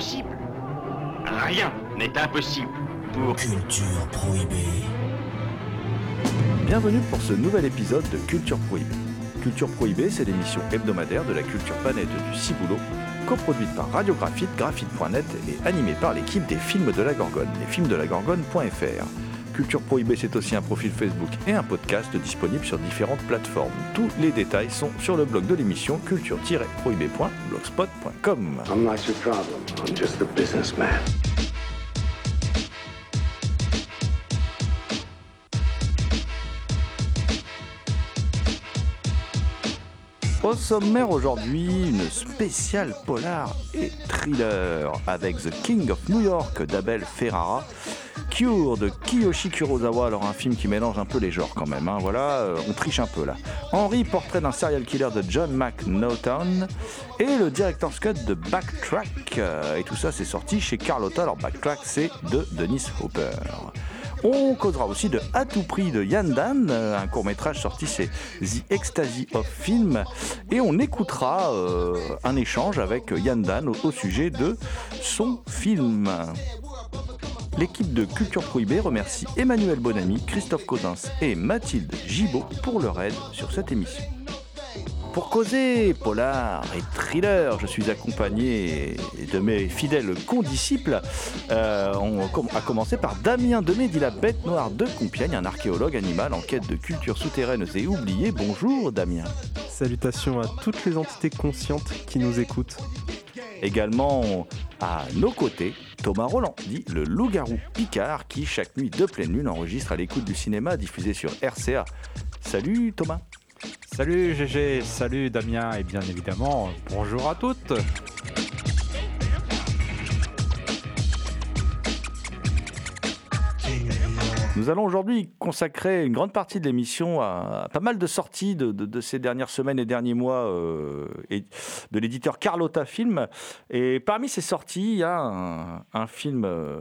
Impossible Rien n'est impossible pour... Culture prohibée. Bienvenue pour ce nouvel épisode de Culture Prohibée. Culture Prohibée, c'est l'émission hebdomadaire de la culture planète du Ciboulot, coproduite par Radiographite, graphite.net et animée par l'équipe des films de la Gorgone, lesfilmsdelagorgone.fr. Culture Prohibée, c'est aussi un profil Facebook et un podcast disponible sur différentes plateformes. Tous les détails sont sur le blog de l'émission culture-prohibée.blogspot.com. I'm not your problem. I'm just a businessman. Au sommaire aujourd'hui, une spéciale polar et thriller avec The King of New York d'Abel Ferrara, Cure de Kiyoshi Kurosawa, alors un film qui mélange un peu les genres quand même, hein. voilà, euh, on triche un peu là. Henry, portrait d'un serial killer de John McNaughton, et le director's cut de Backtrack, euh, et tout ça c'est sorti chez Carlotta, alors Backtrack c'est de Dennis Hopper. On causera aussi de À tout prix de Yann Dan, euh, un court métrage sorti chez The Ecstasy of Film. Et on écoutera un échange avec Yann Dan au sujet de son film. L'équipe de Culture Prohibée remercie Emmanuel Bonamy, Christophe Codins et Mathilde Gibaud pour leur aide sur cette émission. Pour causer polar et thriller, je suis accompagné de mes fidèles condisciples, euh, on à commencer par Damien Demé, dit la bête noire de Compiègne, un archéologue animal en quête de cultures souterraines et oubliées. Bonjour Damien. Salutations à toutes les entités conscientes qui nous écoutent. Également à nos côtés, Thomas Roland, dit le loup-garou Picard, qui chaque nuit de pleine lune enregistre à l'écoute du cinéma diffusé sur RCA. Salut Thomas. Salut GG, salut Damien et bien évidemment bonjour à toutes. Nous allons aujourd'hui consacrer une grande partie de l'émission à, pas mal de sorties de, ces dernières semaines et derniers mois euh, de l'éditeur Carlotta Film. Et parmi ces sorties, il y a un, film, euh,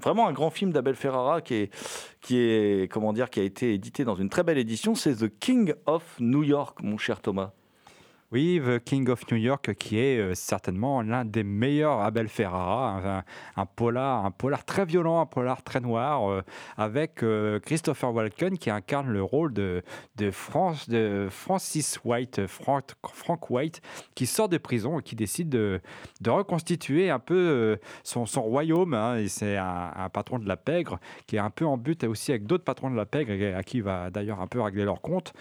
vraiment un grand film d'Abel Ferrara qui est, qui est, comment dire, qui a été édité dans une très belle édition. C'est The King of New York, mon cher Thomas. Oui, The King of New York qui est euh, certainement l'un des meilleurs Abel Ferrara, un, polar, un polar très violent, un polar très noir, euh, avec euh, Christopher Walken qui incarne le rôle de, Francis White, Frank, White, qui sort de prison et qui décide de, reconstituer un peu son, royaume. hein, c'est un, un patron de la pègre qui est un peu en but aussi avec d'autres patrons de la pègre à qui il va d'ailleurs un peu régler leur compte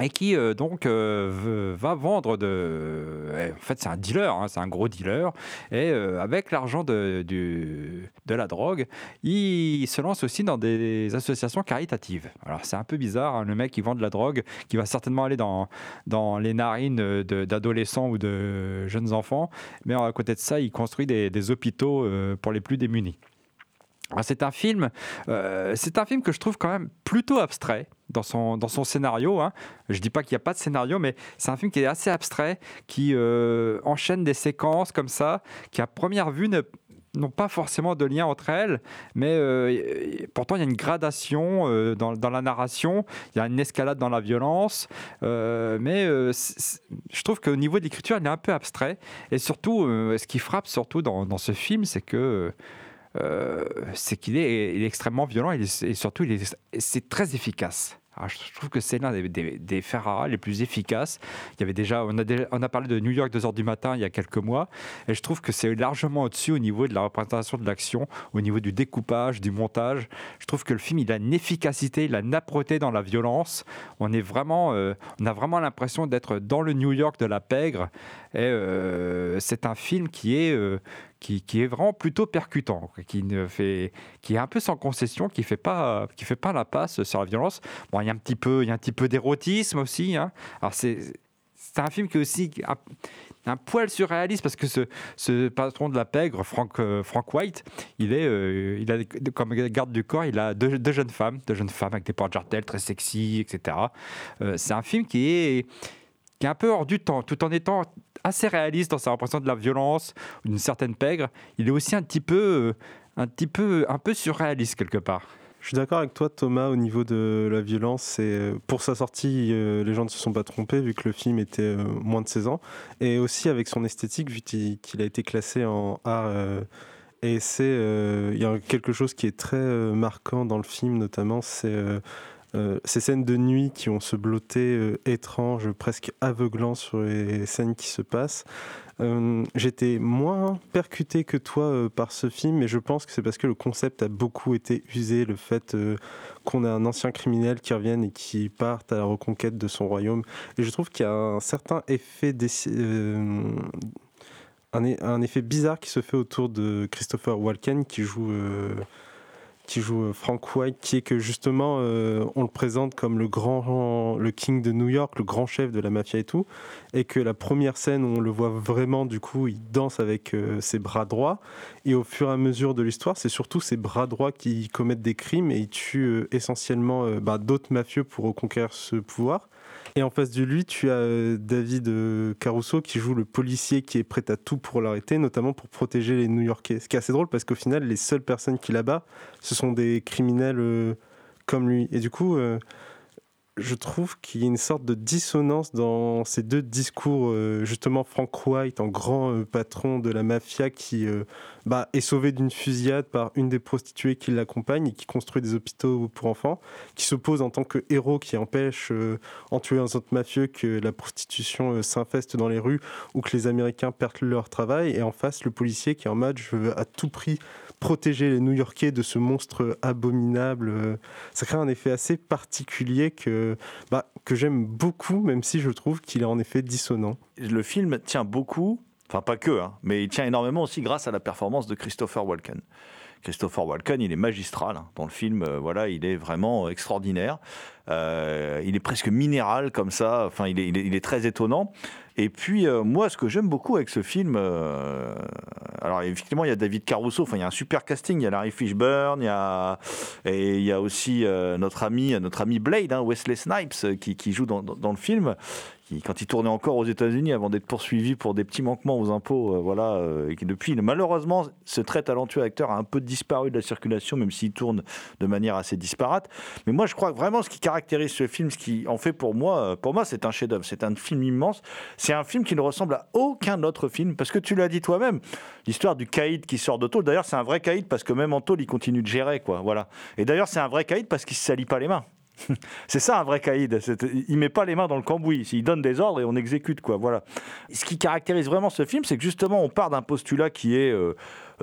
et qui euh, donc euh, va vendre de eh, en fait c'est un dealer hein, c'est un gros dealer. Et euh, avec l'argent de, de la drogue il se lance aussi dans des associations caritatives. Alors c'est un peu bizarre hein, le mec qui vend de la drogue qui va certainement aller dans, dans les narines d'adolescents ou de jeunes enfants. Mais à côté de ça il construit des, hôpitaux euh, pour les plus démunis c'est un film, euh, c'est un film que je trouve quand même plutôt abstrait dans son, dans son scénario. Hein. Je dis pas qu'il n'y a pas de scénario, mais c'est un film qui est assez abstrait, qui euh, enchaîne des séquences comme ça, qui à première vue n'ont pas forcément de lien entre elles, mais euh, pourtant il y a une gradation dans, la narration, il y a une escalade dans la violence, mais je trouve qu'au niveau de l'écriture, il est un peu abstrait, et surtout, ce qui frappe surtout dans ce film, c'est que euh, c'est qu'il est, extrêmement violent est- et surtout c'est très efficace. Alors, je trouve que c'est l'un des, des, Ferrara les plus efficaces. Il y avait déjà on, a parlé de New York 2h du matin il y a quelques mois, et je trouve que c'est largement au-dessus au niveau de la représentation de l'action, au niveau du découpage, du montage. Je trouve que le film, il a une efficacité, il a une âpreté dans la violence. On, est vraiment, euh, on a vraiment l'impression d'être dans le New York de la pègre. Et euh, c'est un film qui est, qui, qui est vraiment plutôt percutant, qui, ne fait, qui est un peu sans concession, qui fait pas, qui fait pas la passe sur la violence. Bon, il y a un petit peu, il un petit peu d'érotisme aussi. hein. Alors c'est c'est un film qui est aussi un, poil surréaliste parce que ce, ce patron de la pègre, Frank, euh, Frank White, il est, euh, il a comme garde du corps, il a deux, deux jeunes femmes, deux jeunes femmes avec des porte jartelles très sexy, etc. Euh, c'est un film qui est qui est un peu hors du temps, tout en étant assez réaliste dans sa représentation de la violence, d'une certaine pègre. Il est aussi un petit peu, euh, un petit peu, un peu surréaliste quelque part. Je suis d'accord avec toi, Thomas, au niveau de la violence. Et euh, pour sa sortie, euh, les gens ne se sont pas trompés, vu que le film était moins de 16 ans. Et aussi avec son esthétique, vu qu'il a été classé en art. et c'est. Il y a quelque chose qui est très marquant dans le film, notamment, c'est. Euh, ces scènes de nuit qui ont ce blotté euh, étrange, presque aveuglant sur les scènes qui se passent. Euh, J'étais moins percuté que toi par ce film, mais je pense que c'est parce que le concept a beaucoup été usé, le fait qu'on a un ancien criminel qui revienne et qui parte à la reconquête de son royaume. Et je trouve qu'il y a un certain effet effet bizarre qui se fait autour de Christopher Walken qui joue qui joue euh, Frank White, qui est que justement euh, on le présente comme le grand, le king de New York, le grand chef de la mafia et tout, et que la première scène où on le voit vraiment, du coup, il danse avec euh, ses bras droits, et au fur et à mesure de l'histoire, c'est surtout ses bras droits qui commettent des crimes et il tue euh, essentiellement bah, d'autres mafieux pour reconquérir ce pouvoir. Et en face de lui, tu as euh, David euh, Caruso qui joue le policier qui est prêt à tout pour l'arrêter, notamment pour protéger les New-Yorkais. Ce qui est assez drôle parce qu'au final, les seules personnes qui l'abattent, ce sont des criminels euh, comme lui. Et du coup, je trouve qu'il y a une sorte de dissonance dans ces deux discours. euh, justement, Frank White, en grand euh, patron de la mafia, qui euh, bah, est sauvé d'une fusillade par une des prostituées qui l'accompagne et qui construit des hôpitaux pour enfants, qui s'oppose en tant que héros qui empêche, en tuant un autre mafieux, que la prostitution s'infeste dans les rues ou que les Américains perdent leur travail. Et en face, le policier qui est en mode je veux à tout prix protéger les New-Yorkais de ce monstre abominable. euh, Ça crée un effet assez particulier que, bah, que j'aime beaucoup, même si je trouve qu'il est en effet dissonant. Le film tient beaucoup, enfin pas que, hein, mais il tient énormément aussi grâce à la performance de Christopher Walken. Christopher Walken, il est magistral hein. dans le film. euh, voilà, il est vraiment extraordinaire. Euh, il est presque minéral comme ça. Enfin, il est, très étonnant. Et puis, euh, moi, ce que j'aime beaucoup avec ce film, euh, alors effectivement, il y a David Caruso. Enfin, il y a un super casting. Il y a Larry Fishburne. Il y a et il y a aussi notre ami, notre ami Blade, hein, Wesley Snipes, qui, joue dans, le film. Qui, quand il tournait encore aux États-Unis avant d'être poursuivi pour des petits manquements aux impôts, voilà, et qui depuis, malheureusement, ce très talentueux acteur a un peu disparu de la circulation, même s'il tourne de manière assez disparate. Mais moi, je crois vraiment ce qui caractérise ce film, ce qui en fait pour moi, pour moi, c'est un chef-d'œuvre. C'est un film immense. C'est un film qui ne ressemble à aucun autre film, parce que tu l'as dit toi-même, l'histoire du caïd qui sort de tôle. D'ailleurs, c'est un vrai caïd parce que même en tôle, il continue de gérer, quoi. Voilà. Et d'ailleurs, c'est un vrai caïd parce qu'il se salit pas les mains. C'est ça un vrai caïd. Il met pas les mains dans le cambouis. Il donne des ordres et on exécute quoi. Voilà. Ce qui caractérise vraiment ce film, c'est que justement on part d'un postulat qui est euh,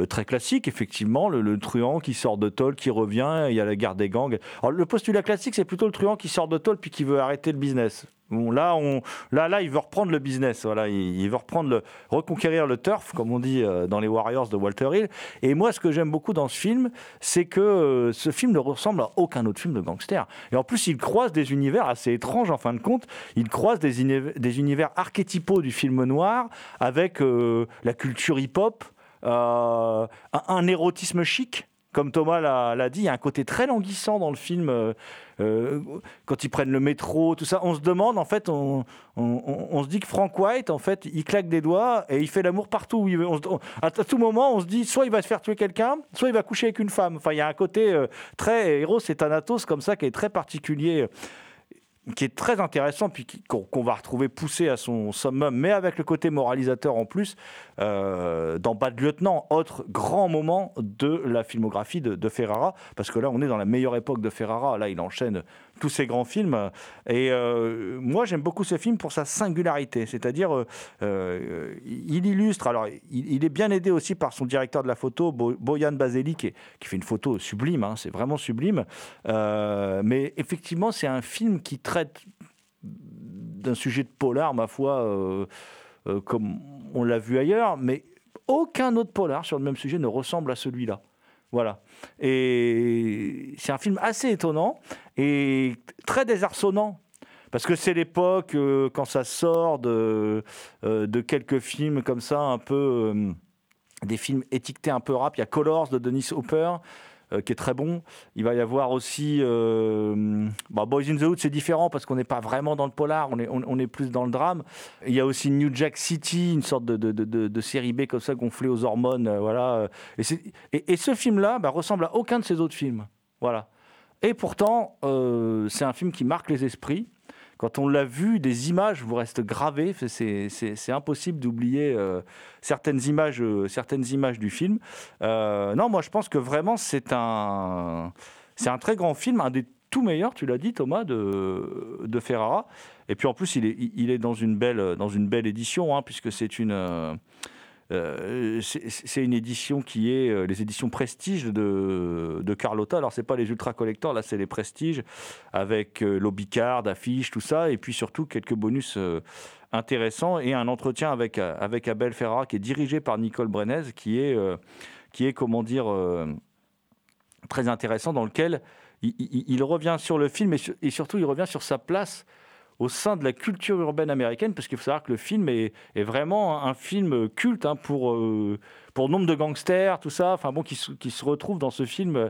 très classique. Effectivement, le, truand qui sort de tôle, qui revient, il y a la guerre des gangs. Alors le postulat classique, c'est plutôt le truand qui sort de tôle puis qui veut arrêter le business. Là, là, là, il veut reprendre le business. Voilà, il, il veut reprendre le, reconquérir le turf, comme on dit euh, dans les Warriors de Walter Hill. Et moi, ce que j'aime beaucoup dans ce film, c'est que euh, ce film ne ressemble à aucun autre film de gangster. Et en plus, il croise des univers assez étranges, en fin de compte. Il croise des, uni- des univers archétypaux du film noir avec euh, la culture hip-hop, euh, un, un érotisme chic. Comme Thomas l'a dit, il y a un côté très languissant dans le film. euh, euh, quand ils prennent le métro, tout ça, on se demande, en fait, on, on- se dit que Frank White, en fait, il claque des doigts et il fait l'amour partout il à, tout moment, on se dit, soit il va se faire tuer quelqu'un, soit il va coucher avec une femme. Enfin, il y a un côté euh, très héros et Thanatos comme ça qui est très particulier. Qui est très intéressant, puis qu'on va retrouver poussé à son summum, mais avec le côté moralisateur en plus, euh, dans Bad Lieutenant, autre grand moment de la filmographie de Ferrara, parce que là, on est dans la meilleure époque de Ferrara. Là, il enchaîne tous ces grands films. Et euh, moi, j'aime beaucoup ce film pour sa singularité, c'est-à-dire, euh, euh, il illustre, alors, il, est bien aidé aussi par son directeur de la photo, Bo- Boyan Baseli, qui, fait une photo sublime, hein, c'est vraiment sublime. Mais effectivement, c'est un film qui traite d'un sujet de polar, ma foi, comme on l'a vu ailleurs, mais aucun autre polar sur le même sujet ne ressemble à celui-là. Voilà. Et c'est un film assez étonnant et très désarçonnant. Parce que c'est l'époque euh, quand ça sort de, euh, de quelques films comme ça, un peu. euh, des films étiquetés un peu rap. Il y a Colors de Dennis Hopper. Euh, qui est très bon. Il va y avoir aussi euh, bah, Boys in the Hood, c'est différent parce qu'on n'est pas vraiment dans le polar, on est, on, est plus dans le drame. Il y a aussi New Jack City, une sorte de, de, de- série B comme ça gonflée aux hormones, euh, voilà. Et, et- ce film-là bah, ressemble à aucun de ces autres films, voilà. Et pourtant, c'est un film qui marque les esprits. Quand on l'a vu, des images vous restent gravées. C'est- impossible d'oublier euh, certaines, images, euh, certaines images du film. Euh, non, moi je pense que vraiment c'est un, un très grand film, un des tout meilleurs, tu l'as dit Thomas, de, de Ferrara. Et puis en plus, il est, il est dans, une belle, dans une belle édition, hein, puisque c'est une. Euh, c'est une édition qui est euh, les éditions Prestige de, Carlotta. Alors, c'est pas les ultra collecteurs, là, c'est les Prestige avec euh, l'Obicard, affiches, tout ça, et puis surtout quelques bonus euh, intéressants et un entretien avec, avec Abel Ferrara qui est dirigé par Nicole Brenez, qui est, qui est comment dire, très intéressant, dans lequel il, revient sur le film et surtout il revient sur sa place au sein de la culture urbaine américaine, parce qu'il faut savoir que le film est, vraiment un film culte hein, pour, euh, pour nombre de gangsters, tout ça, enfin bon, qui, se- retrouvent dans ce film euh,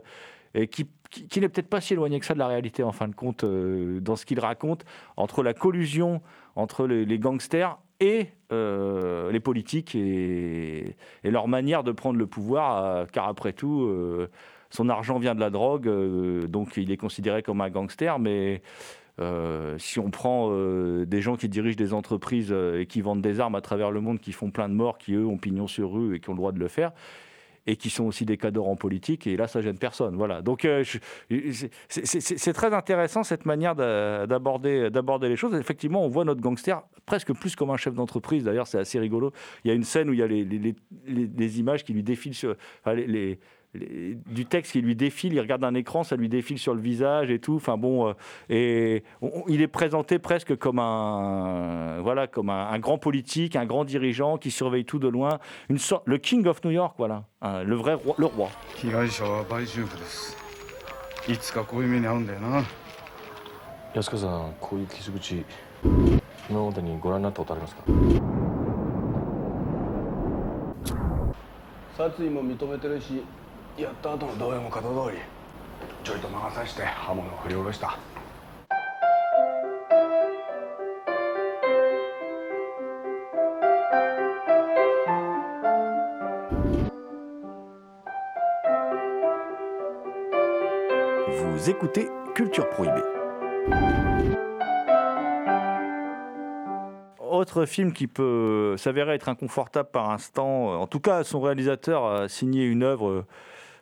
et qui, qui, n'est peut-être pas si éloigné que ça de la réalité, en fin de compte, euh, dans ce qu'il raconte, entre la collusion entre les, gangsters et les politiques et, leur manière de prendre le pouvoir, car après tout, son argent vient de la drogue, donc il est considéré comme un gangster, mais euh, si on prend euh, des gens qui dirigent des entreprises euh, et qui vendent des armes à travers le monde, qui font plein de morts, qui eux ont pignon sur rue et qui ont le droit de le faire, et qui sont aussi des cadors en politique, et là ça gêne personne. Voilà. Donc c'est- très intéressant cette manière d'a- d'aborder les choses. Effectivement, on voit notre gangster presque plus comme un chef d'entreprise. D'ailleurs, c'est assez rigolo. Il y a une scène où il y a les, images qui lui défilent sur du texte qui lui défile, il regarde un écran, ça lui défile sur le visage et tout. Enfin bon, euh, et il est présenté presque comme un, voilà, comme un, grand politique, un grand dirigeant qui surveille tout de loin, le King of New York, voilà, hein, le vrai roi, le roi. 被害者は売春婦ですいつかこういう目に遭うんだよな安川さんこういう傷口今までにご覧になったことありますか殺意も認めてるしやった後の動揺も型通りちょいと魔が差して刃物を振り下ろした Vous écoutez Culture Prohibée. Autre film qui peut s'avérer être inconfortable par instant, euh, en tout cas son réalisateur a signé une œuvre euh,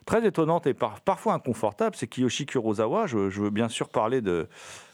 très étonnante et par- parfois inconfortable, c'est Kiyoshi Kurosawa. Je, veux bien sûr parler de,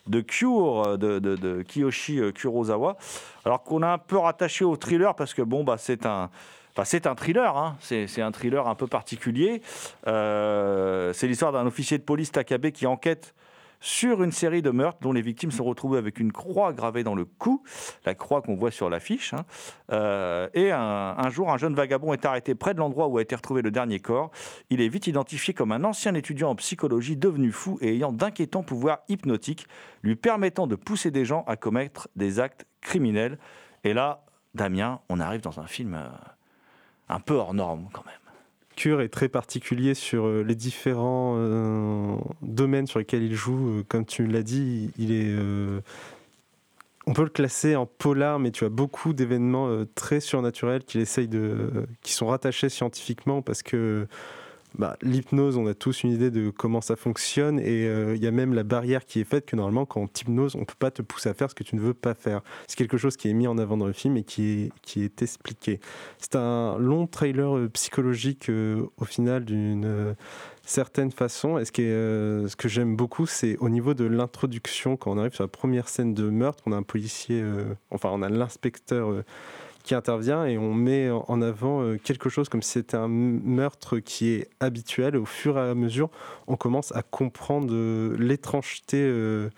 de de, Kiyoshi euh, Kurosawa, alors qu'on a un peu rattaché au thriller parce que bon, bah, c'est un... Enfin, c'est un thriller, hein. c'est c'est un thriller un peu particulier. Euh, c'est l'histoire d'un officier de police Takabe qui enquête sur une série de meurtres dont les victimes sont retrouvées avec une croix gravée dans le cou, la croix qu'on voit sur l'affiche. hein. Euh, et un, un jour, un jeune vagabond est arrêté près de l'endroit où a été retrouvé le dernier corps. Il est vite identifié comme un ancien étudiant en psychologie devenu fou et ayant d'inquiétants pouvoirs hypnotiques, lui permettant de pousser des gens à commettre des actes criminels. Et là, Damien, on arrive dans un film euh, un peu hors norme quand même. Cure est très particulier sur euh, les différents euh, domaines sur lesquels il joue. Euh, Comme tu l'as dit, il est. on peut le classer en polar, mais tu as beaucoup d'événements très surnaturels qu'il essaye de, qui sont rattachés scientifiquement parce que bah, l'hypnose, on a tous une idée de comment ça fonctionne et euh, il y a même la barrière qui est faite que normalement, quand on t'hypnose, on ne peut pas te pousser à faire ce que tu ne veux pas faire. C'est quelque chose qui est mis en avant dans le film et qui est, qui est expliqué. C'est un long trailer euh, psychologique euh, au final d'une certaine façon. Et ce, qui ce que j'aime beaucoup, c'est au niveau de l'introduction, quand on arrive sur la première scène de meurtre, on a un policier, enfin on a l'inspecteur qui intervient et on met en avant euh, quelque chose comme si c'était un meurtre qui est habituel. Au fur et à mesure, on commence à comprendre euh, l'étrangeté euh,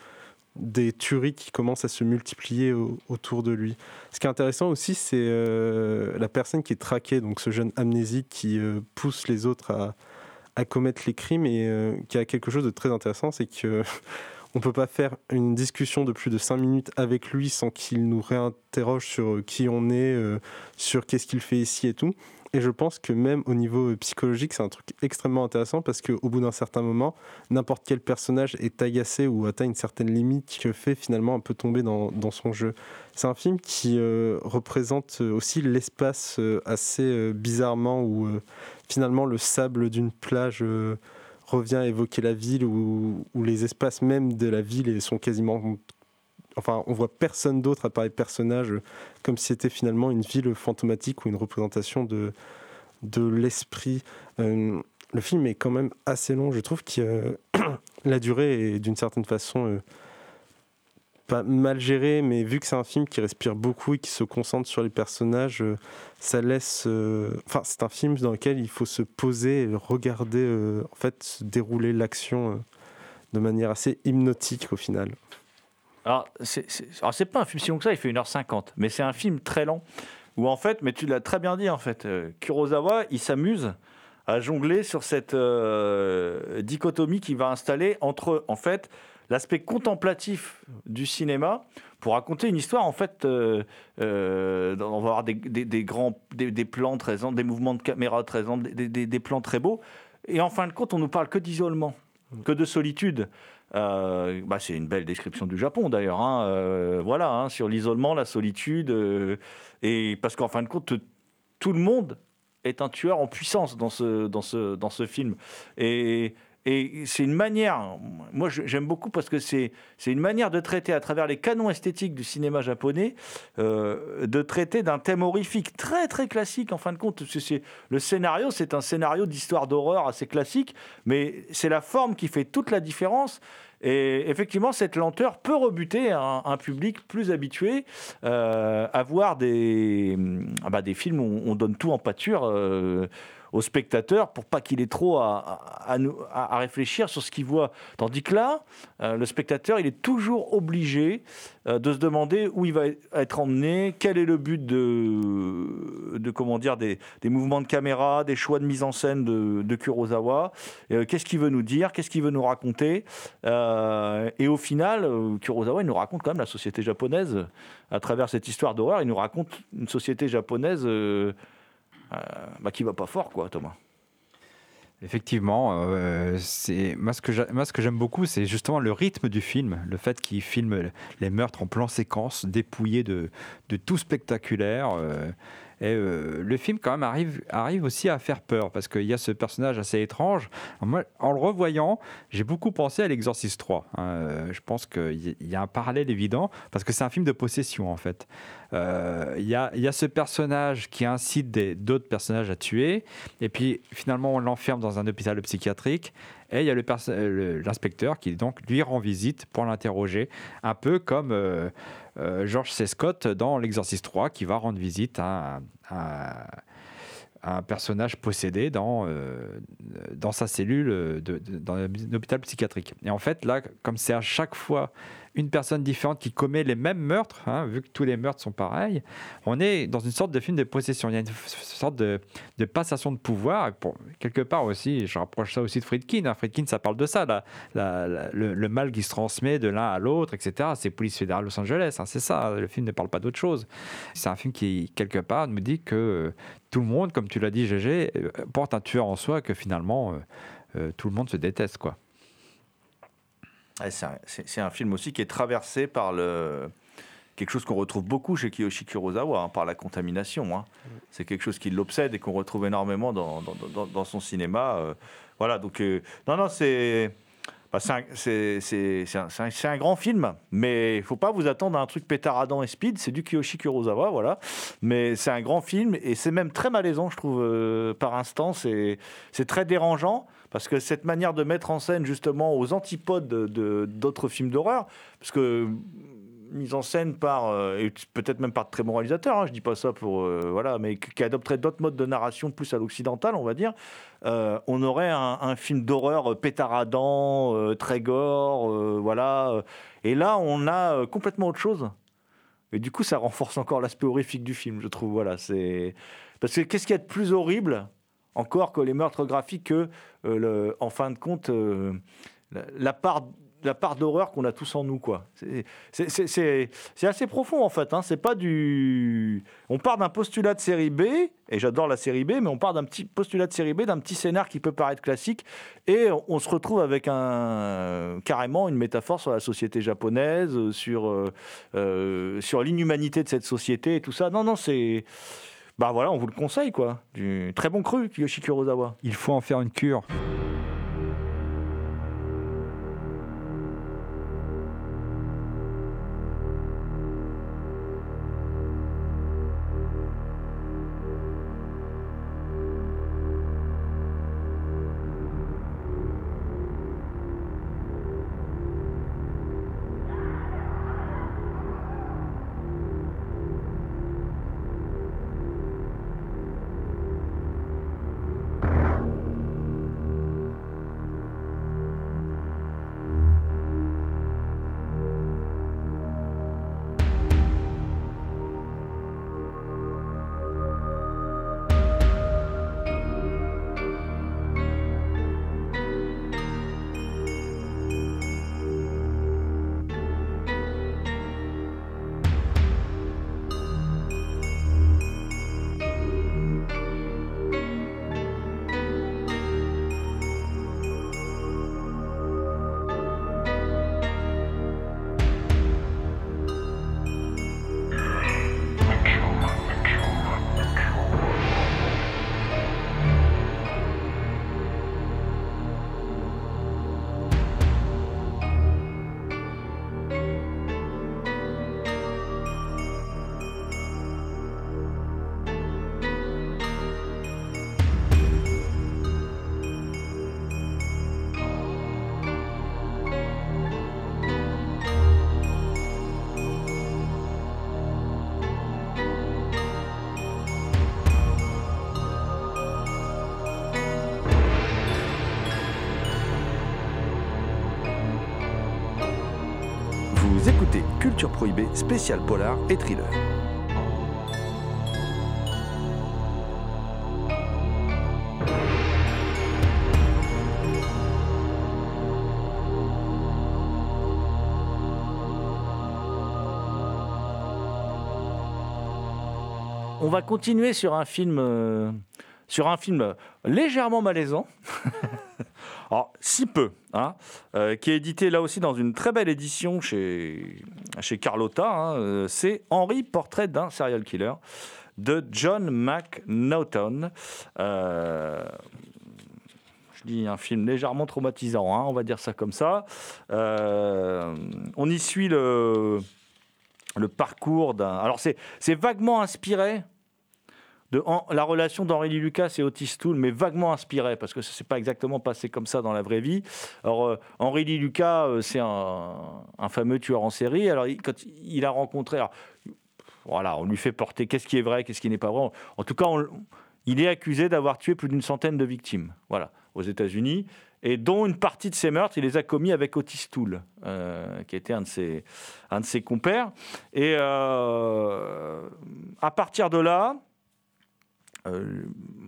des tueries qui commencent à se multiplier au- autour de lui. Ce qui est intéressant aussi, c'est la personne qui est traquée, donc ce jeune amnésique qui pousse les autres à, à commettre les crimes et qui a quelque chose de très intéressant, c'est que on peut pas faire une discussion de plus de 5 minutes avec lui sans qu'il nous réinterroge sur qui on est, euh, sur qu'est-ce qu'il fait ici et tout. Et je pense que même au niveau euh, psychologique, c'est un truc extrêmement intéressant parce qu'au bout d'un certain moment, n'importe quel personnage est agacé ou atteint une certaine limite qui fait finalement un peu tomber dans, son jeu. C'est un film qui euh, représente aussi l'espace euh, assez euh, bizarrement euh, finalement le sable d'une plage euh, revient à évoquer la ville où, les espaces même de la ville sont quasiment enfin on voit personne d'autre à part les personnages comme si c'était finalement une ville fantomatique ou une représentation de, de l'esprit. Euh, le film est quand même assez long. Je trouve que euh, la durée est d'une certaine façon euh, pas mal gérée mais vu que c'est un film qui respire beaucoup et qui se concentre sur les personnages euh, ça laisse euh, enfin c'est un film dans lequel il faut se poser et regarder euh, en fait se dérouler l'action de manière assez hypnotique au final. Alors, c'est alors, c'est pas un film si long que ça, il fait 1h50, mais c'est un film très lent où en fait, mais tu l'as très bien dit en fait, Kurosawa, il s'amuse à jongler sur cette dichotomie qu'il va installer entre en fait l'aspect contemplatif du cinéma pour raconter une histoire en fait euh, euh, on va avoir des, des- grands des, plans très amples, des mouvements de caméra très amples, des, plans très beaux et en fin de compte on nous parle que d'isolement que de solitude euh, bah, c'est une belle description du Japon d'ailleurs. hein, euh, voilà, hein, sur l'isolement, la solitude. et parce qu'en fin de compte, tout le monde est un tueur en puissance dans ce, dans ce, dans ce film. Et, et c'est une manière, moi j'aime beaucoup parce que c'est une manière de traiter à travers les canons esthétiques du cinéma japonais, euh, de traiter d'un thème horrifique très très classique en fin de compte. C'est- le scénario, c'est un scénario d'histoire d'horreur assez classique, mais c'est la forme qui fait toute la différence. Et effectivement, cette lenteur peut rebuter un, public plus habitué euh, à voir des, ah bah, films où on donne tout en pâture euh, au spectateur pour pas qu'il ait trop à, à- à réfléchir sur ce qu'il voit. Tandis que là, euh, le spectateur, il est toujours obligé euh, de se demander où il va être emmené, quel est le but de, de comment dire, des, mouvements de caméra, des choix de mise en scène de, de Kurosawa, euh, qu'est-ce qu'il veut nous dire, qu'est-ce qu'il veut nous raconter. Et au final, Kurosawa, il nous raconte quand même la société japonaise à travers cette histoire d'horreur. Il nous raconte une société japonaise bah, qui va pas fort, quoi, Thomas. Effectivement, euh, c'est moi ce que j'aime beaucoup, c'est justement le rythme du film, le fait qu'il filme les meurtres en plan séquence, dépouillés de, de tout spectaculaire. euh, et euh, le film quand même arrive arrive aussi à faire peur parce qu'il y a ce personnage assez étrange. Moi, en le revoyant, j'ai beaucoup pensé à l'Exorciste 3. hein. Euh, je pense qu'il y- a un parallèle évident parce que c'est un film de possession en fait. Euh, Il y, a, y a ce personnage qui incite d'autres personnages à tuer, et puis finalement on l'enferme dans un hôpital psychiatrique, et il y a l'inspecteur qui donc lui rend visite pour l'interroger, un peu comme George C. Scott dans L'Exorciste 3 qui va rendre visite à, un- personnage possédé dans, euh, dans sa cellule dans un hôpital psychiatrique. Et en fait, là, comme c'est à chaque fois une personne différente qui commet les mêmes meurtres, hein, vu que tous les meurtres sont pareils, on est dans une sorte de film de possession. Il y a une sorte de, de passation de pouvoir. Et quelque part aussi, je rapproche ça aussi de Friedkin. hein. Friedkin, ça parle de ça, le, mal qui se transmet de l'un à l'autre, etc. C'est Police fédérale Los Angeles, hein, c'est ça. Le film ne parle pas d'autre chose. C'est un film qui, quelque part, nous dit que euh, tout le monde, comme tu l'as dit, GG, euh, porte un tueur en soi, que finalement, euh, tout le monde se déteste, quoi. C'est un- film aussi qui est traversé par le quelque chose qu'on retrouve beaucoup chez Kiyoshi Kurosawa, hein, par la contamination. hein. C'est quelque chose qui l'obsède et qu'on retrouve énormément dans, dans- dans- dans son cinéma. euh. voilà, donc euh, non, non, c'est bah, c'est un, grand film, mais il faut pas vous attendre à un truc pétaradant et speed. C'est du Kiyoshi Kurosawa, voilà. Mais c'est un grand film et c'est même très malaisant, je trouve, euh, par instant. C'est c'est très dérangeant parce que cette manière de mettre en scène justement aux antipodes de- de- d'autres films d'horreur, parce que mise en scène par, euh, peut-être même par de très bons réalisateurs, hein, je dis pas ça pour, euh, voilà, mais qui adopterait d'autres modes de narration plus à l'occidental, on va dire, euh, on aurait un, un film d'horreur pétaradant, très gore, voilà. Et là, on a complètement autre chose. Et du coup, ça renforce encore l'aspect horrifique du film, je trouve. Voilà, c'est parce que qu'est-ce qu'il y a de plus horrible encore que les meurtres graphiques que, euh, en fin de compte, euh, la, part la part d'horreur qu'on a tous en nous, quoi. C'est- assez profond, en fait. Hein. C'est pas du... On part d'un postulat de série B, et j'adore la série B, mais on part d'un petit postulat de série B, d'un petit scénar qui peut paraître classique, et on, se retrouve avec un carrément une métaphore sur la société japonaise, euh, sur, sur l'inhumanité de cette société et tout ça. Non, non, c'est... Bah voilà, on vous le conseille, quoi. Du très bon cru, Kiyoshi Kurosawa. Il faut en faire une cure. Culture Prohibée, spécial polar et thriller. On va continuer sur un film, euh, sur un film légèrement malaisant. Alors, si peu, hein, euh, qui est édité là aussi dans une très belle édition chez, Carlotta. hein, euh, c'est Henry, portrait d'un serial killer de John McNaughton. Euh, je dis un film légèrement traumatisant, hein, on va dire ça comme ça. On y suit le, le parcours d'un. Alors, c'est vaguement inspiré la relation Lee Lucas et Otis Toole, mais vaguement inspiré, parce que ça s'est pas exactement passé comme ça dans la vraie vie. Alors, euh, Henri Lucas, euh, c'est un, fameux tueur en série. Alors, quand il a rencontré. voilà, on lui fait porter qu'est-ce qui est vrai, qu'est-ce qui n'est pas vrai. En tout cas, il est accusé d'avoir tué plus d'une centaine de victimes, voilà, aux États-Unis, et dont une partie de ces meurtres, il les a commis avec Otis Toole, euh, qui était un de ses, un de ses compères. Et euh, à partir de là, euh,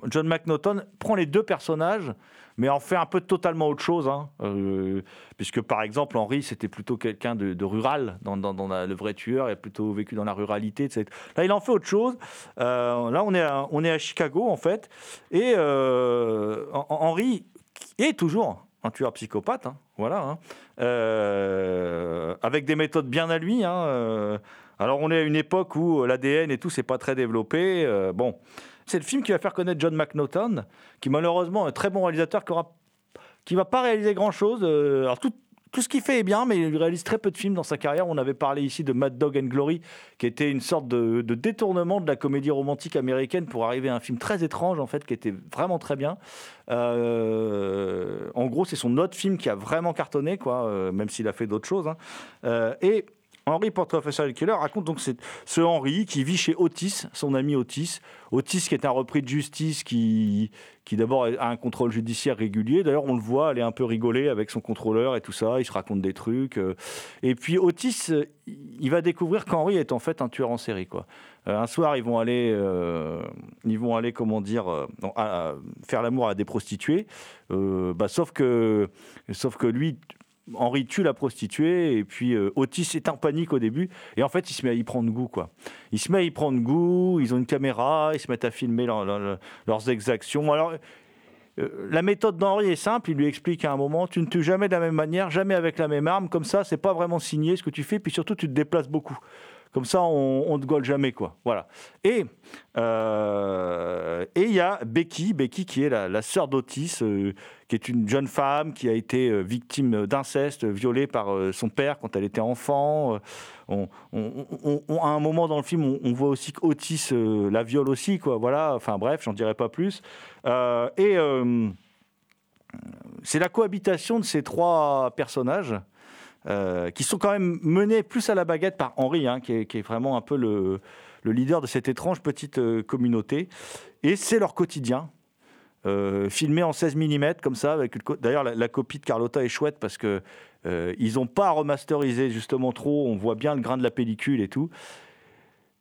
John McNaughton prend les deux personnages, mais en fait un peu totalement autre chose. hein. Euh, puisque par exemple, Henri, c'était plutôt quelqu'un de, rural, le vrai tueur, il a plutôt vécu dans la ruralité. Là, il en fait autre chose. Euh, là, on est, à, Chicago, en fait. Et Hen- Henri est toujours un tueur psychopathe. hein. Voilà. hein. Avec des méthodes bien à lui. alors, on est à une époque où l'ADN et tout, c'est pas très développé. Bon. C'est le film qui va faire connaître John McNaughton, qui malheureusement est un très bon réalisateur qui aura va pas réaliser grand chose. alors tout, ce qu'il fait est bien, mais il réalise très peu de films dans sa carrière. On avait parlé ici de Mad Dog and Glory, qui était une sorte de, détournement de la comédie romantique américaine pour arriver à un film très étrange en fait, qui était vraiment très bien. Euh, en gros, c'est son autre film qui a vraiment cartonné, quoi, euh, même s'il a fait d'autres choses. hein. Euh, et A Serial Killer raconte donc ce Henry qui vit chez Otis, son ami Otis. Otis qui est un repris de justice qui, qui d'abord a un contrôle judiciaire régulier. D'ailleurs, on le voit aller un peu rigoler avec son contrôleur et tout ça. Il se raconte des trucs. euh. Et puis Otis, euh, il va découvrir qu'Henry est en fait un tueur en série. Quoi. Euh, un soir, ils vont aller, ils vont aller comment dire, à- faire l'amour à des prostituées. Bah, sauf que, sauf que lui, Henri tue la prostituée et puis euh, Otis est en panique au début et en fait il se met à y prendre goût quoi. Il se met à y prendre goût, ils ont une caméra, ils se mettent à filmer leur- leur- leurs exactions. Alors euh, la méthode d'Henri est simple, il lui explique à un moment tu ne tues jamais de la même manière, jamais avec la même arme, comme ça c'est pas vraiment signé ce que tu fais puis surtout tu te déplaces beaucoup. Comme ça, on, on te gole jamais, quoi. Voilà. Et euh, et il y a Becky, Becky qui est la, sœur d'Otis, euh, qui est une jeune femme qui a été euh, victime d'inceste, violée par son père quand elle était enfant. On- on- à un moment dans le film, on, voit aussi qu'Otis la viole aussi, quoi. Voilà. Enfin bref, j'en dirai pas plus. Et c'est la cohabitation de ces trois personnages. Euh, qui sont quand même menés plus à la baguette par Henri, hein, qui, est, vraiment un peu le, le leader de cette étrange petite euh, communauté. Et c'est leur quotidien, euh, filmé en 16 mm comme ça. D'ailleurs, la, copie de Carlotta est chouette parce que ils n'ont pas remasterisé justement trop. On voit bien le grain de la pellicule et tout.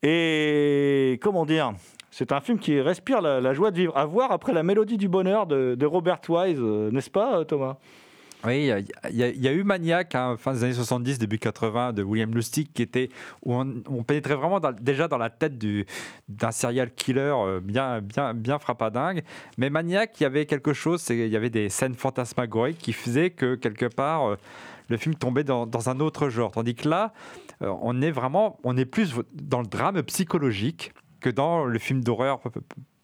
Et comment dire c'est un film qui respire la, joie de vivre. À voir après la mélodie du bonheur de, Robert Wise, n'est-ce pas, Thomas? Oui, il y a- eu Maniac, hein, fin des années 70, début 80, de William Lustig, qui était où on, pénétrait vraiment déjà dans la tête du- d'un serial killer euh, bien, bien, bien frappadingue. Mais Maniac, il y avait quelque chose, il y avait des scènes fantasmagoriques qui faisaient que quelque part euh, le film tombait dans, dans un autre genre. Tandis que là, euh, on est vraiment, on est plus dans le drame psychologique que dans le film d'horreur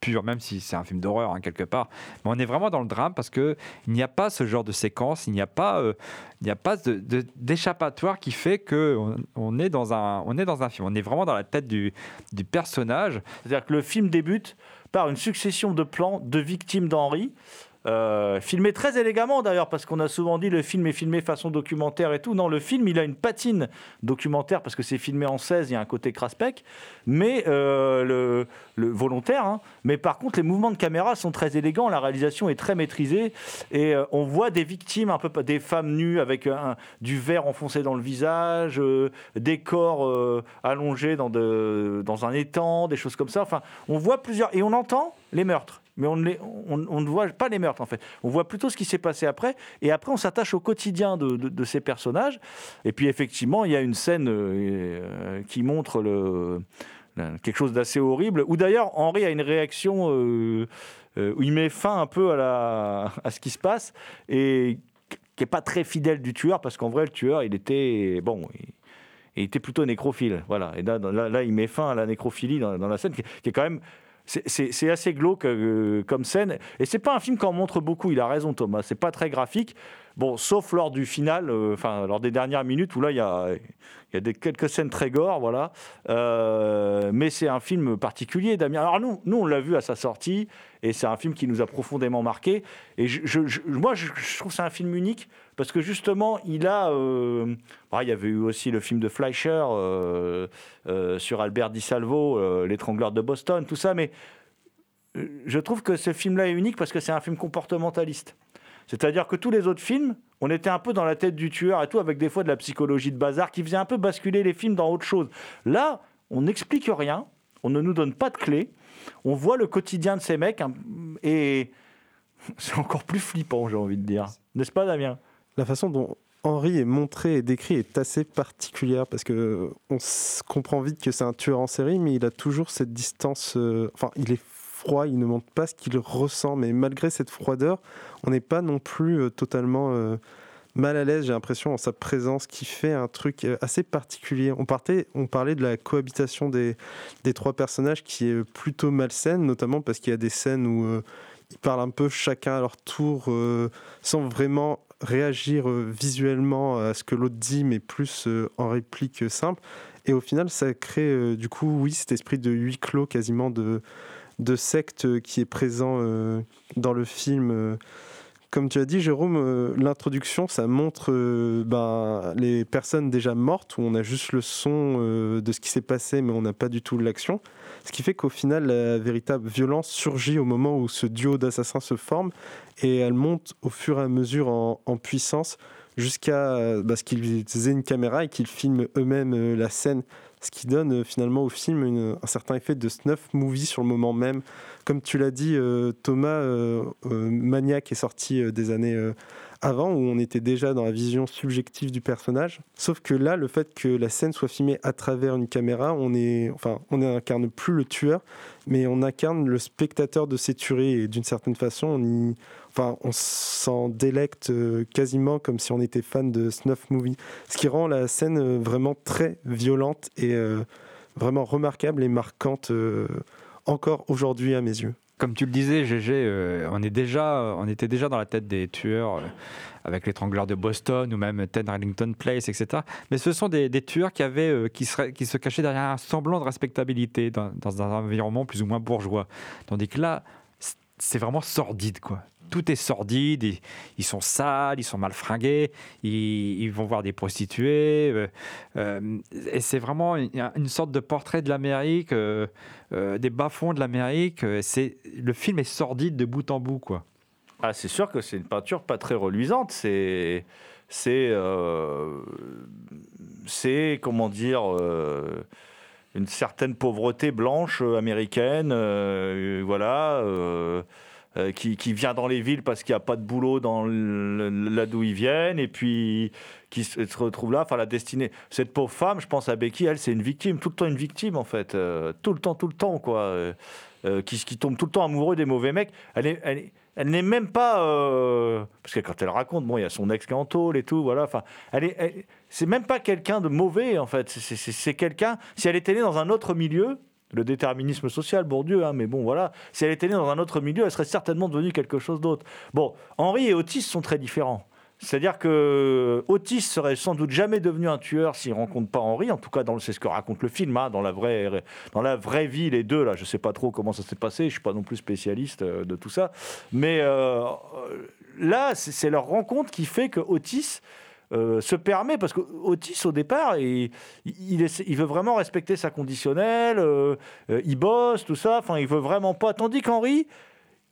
pur, même si c'est un film d'horreur hein, quelque part. Mais on est vraiment dans le drame parce que il n'y a pas ce genre de séquence, il n'y a pas, euh, il n'y a pas d'échappatoire qui fait que on, on est dans un, on est dans un film. On est vraiment dans la tête du, du personnage. C'est-à-dire que le film débute par une succession de plans de victimes d'Henri, euh, filmés très élégamment d'ailleurs, parce qu'on a souvent dit le film est filmé façon documentaire et tout. Non, le film, il a une patine documentaire parce que c'est filmé en 16, il y a un côté craspec, mais euh, le, volontaire. hein. Mais par contre, les mouvements de caméra sont très élégants, la réalisation est très maîtrisée et euh, on voit des victimes, un peu des femmes nues avec du verre enfoncé dans le visage, des corps allongés dans, dans un étang, des choses comme ça. Enfin, on voit plusieurs et on entend les meurtres. Mais on ne, voit pas les meurtres en fait. On voit plutôt ce qui s'est passé après. Et après, on s'attache au quotidien de, ces personnages. Et puis effectivement, il y a une scène euh, qui montre quelque chose d'assez horrible. Où d'ailleurs, Henri a une réaction euh, euh, où il met fin un peu à, ce qui se passe. Et qui n'est pas très fidèle du tueur. Parce qu'en vrai, le tueur, il était... Bon, il- était plutôt nécrophile. Voilà. Et là, là, il met fin à la nécrophilie dans, la scène, qui est quand même. C'est- assez glauque euh, comme scène. Et c'est pas un film qu'on montre beaucoup, il a raison Thomas. C'est pas très graphique. Bon, sauf lors du final, euh, enfin, lors des dernières minutes où là, il y a, quelques scènes très gore, voilà. Euh, mais c'est un film particulier, Damien. Alors nous, nous on l'a vu à sa sortie, et c'est un film qui nous a profondément marqué. Et moi, je, trouve que c'est un film unique, parce que justement, il a... euh, bah, il y avait eu aussi le film de Fleischer sur Albert Di Salvo, L'étrangleur de Boston, tout ça, mais je trouve que ce film-là est unique parce que c'est un film comportementaliste. C'est-à-dire que tous les autres films, on était un peu dans la tête du tueur et tout, avec des fois de la psychologie de bazar qui faisait un peu basculer les films dans autre chose. Là, on n'explique rien, on ne nous donne pas de clés, on voit le quotidien de ces mecs hein, et c'est encore plus flippant, j'ai envie de dire. N'est-ce pas, Damien? La façon dont Henri est montré et décrit est assez particulière parce que on comprend vite que c'est un tueur en série, mais il a toujours cette distance. euh, Enfin, il est froid, il ne montre pas ce qu'il ressent, mais malgré cette froideur, on n'est pas non plus euh, totalement euh, mal à l'aise. J'ai l'impression en sa présence qui fait un truc euh, assez particulier. On parlait de la cohabitation des, trois personnages qui est plutôt malsaine, notamment parce qu'il y a des scènes où ils parlent un peu chacun à leur tour, sans vraiment réagir visuellement à ce que l'autre dit, mais plus en réplique simple. Et au final, ça crée du coup, oui, cet esprit de huis clos quasiment de, de secte qui est présent euh, dans le film, euh, comme tu as dit, Jérôme, euh, l'introduction, ça montre ben, les personnes déjà mortes, où on a juste le son de ce qui s'est passé, mais on n'a pas du tout l'action. Ce qui fait qu'au final, la véritable violence surgit au moment où ce duo d'assassins se forme, et elle monte au fur et à mesure en, puissance jusqu'à bah, ce qu'ils aient une caméra et qu'ils filment eux-mêmes la scène. Ce qui donne euh, finalement au film un certain effet de snuff movie sur le moment même. Comme tu l'as dit, euh, Thomas, euh, Maniac est sorti des années avant où on était déjà dans la vision subjective du personnage. Sauf que là, le fait que la scène soit filmée à travers une caméra, on est, enfin, on n'incarne plus le tueur, mais on incarne le spectateur de ces tueries et d'une certaine façon, on y, enfin, on s'en délecte euh, quasiment comme si on était fan de snuff movie, ce qui rend la scène euh, vraiment très violente et euh, vraiment remarquable et marquante encore aujourd'hui à mes yeux. Comme tu le disais, GG, on, déjà, on était déjà dans la tête des tueurs avec l'étrangleur de Boston ou même Ted Arlington Place, etc. Mais ce sont des, tueurs qui, avaient, qui, qui se cachaient derrière un semblant de respectabilité dans, dans un environnement plus ou moins bourgeois. Tandis que là, c'est vraiment sordide, quoi. Tout est sordide, ils, sont sales, ils sont mal fringués, ils, vont voir des prostituées. euh, euh, et c'est vraiment une, sorte de portrait de l'Amérique, euh, des bas-fonds de l'Amérique. C'est le film est sordide de bout en bout, quoi. Ah, c'est sûr que c'est une peinture pas très reluisante. C'est, c'est, c'est comment dire, une certaine pauvreté blanche américaine, voilà, euh, qui, vient dans les villes parce qu'il n'y a pas de boulot dans là d'où ils viennent, et puis qui se retrouve là. Enfin, la destinée. Cette pauvre femme, je pense à Becky, elle, c'est une victime, tout le temps une victime en fait, euh, tout le temps, tout le temps, quoi. euh, euh, qui, qui tombe tout le temps amoureux des mauvais mecs. Elle est, elle elle n'est même pas parce que quand elle raconte, bon, il y a son ex qui est en tôle et tout, voilà. Enfin, elle est, c'est même pas quelqu'un de mauvais en fait. C'est quelqu'un. Si elle était née dans un autre milieu, le déterminisme social, Bourdieu, hein, mais bon, voilà. Si elle était née dans un autre milieu, elle serait certainement devenue quelque chose d'autre. Bon, Henri et Otis sont très différents. C'est-à-dire que Otis serait sans doute jamais devenu un tueur s'il rencontre pas Henri. En tout cas, c'est ce que raconte le film. hein, dans la vraie, dans la vraie vie, les deux là, je sais pas trop comment ça s'est passé. Je suis pas non plus spécialiste euh, de tout ça, mais euh, euh, là, c'est leur rencontre qui fait que Otis euh, se permet, parce que Otis au départ, il, il veut vraiment respecter sa conditionnelle, euh, euh, il bosse, tout ça, enfin il veut vraiment pas. Tandis qu'Henri,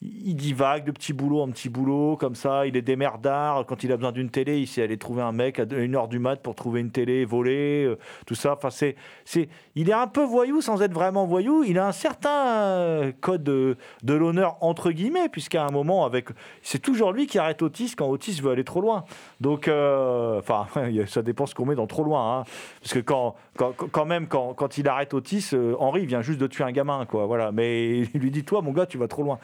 il divague de petit boulot en petit boulot, comme ça, il est démerdard. Quand il a besoin d'une télé, il sait aller trouver un mec à 1h du mat pour trouver une télé volée, euh, tout ça. Enfin, c'est, c'est, il est un peu voyou sans être vraiment voyou. Il a un certain euh, code de, l'honneur, entre guillemets, puisqu'à un moment, avec, c'est toujours lui qui arrête Otis quand Otis veut aller trop loin. Donc, euh, enfin, ça dépend ce qu'on met dans trop loin. hein. Parce que quand, quand, quand même, quand, quand il arrête Otis, Henri vient juste de tuer un gamin, quoi. Voilà. Mais il lui dit, toi, mon gars, tu vas trop loin.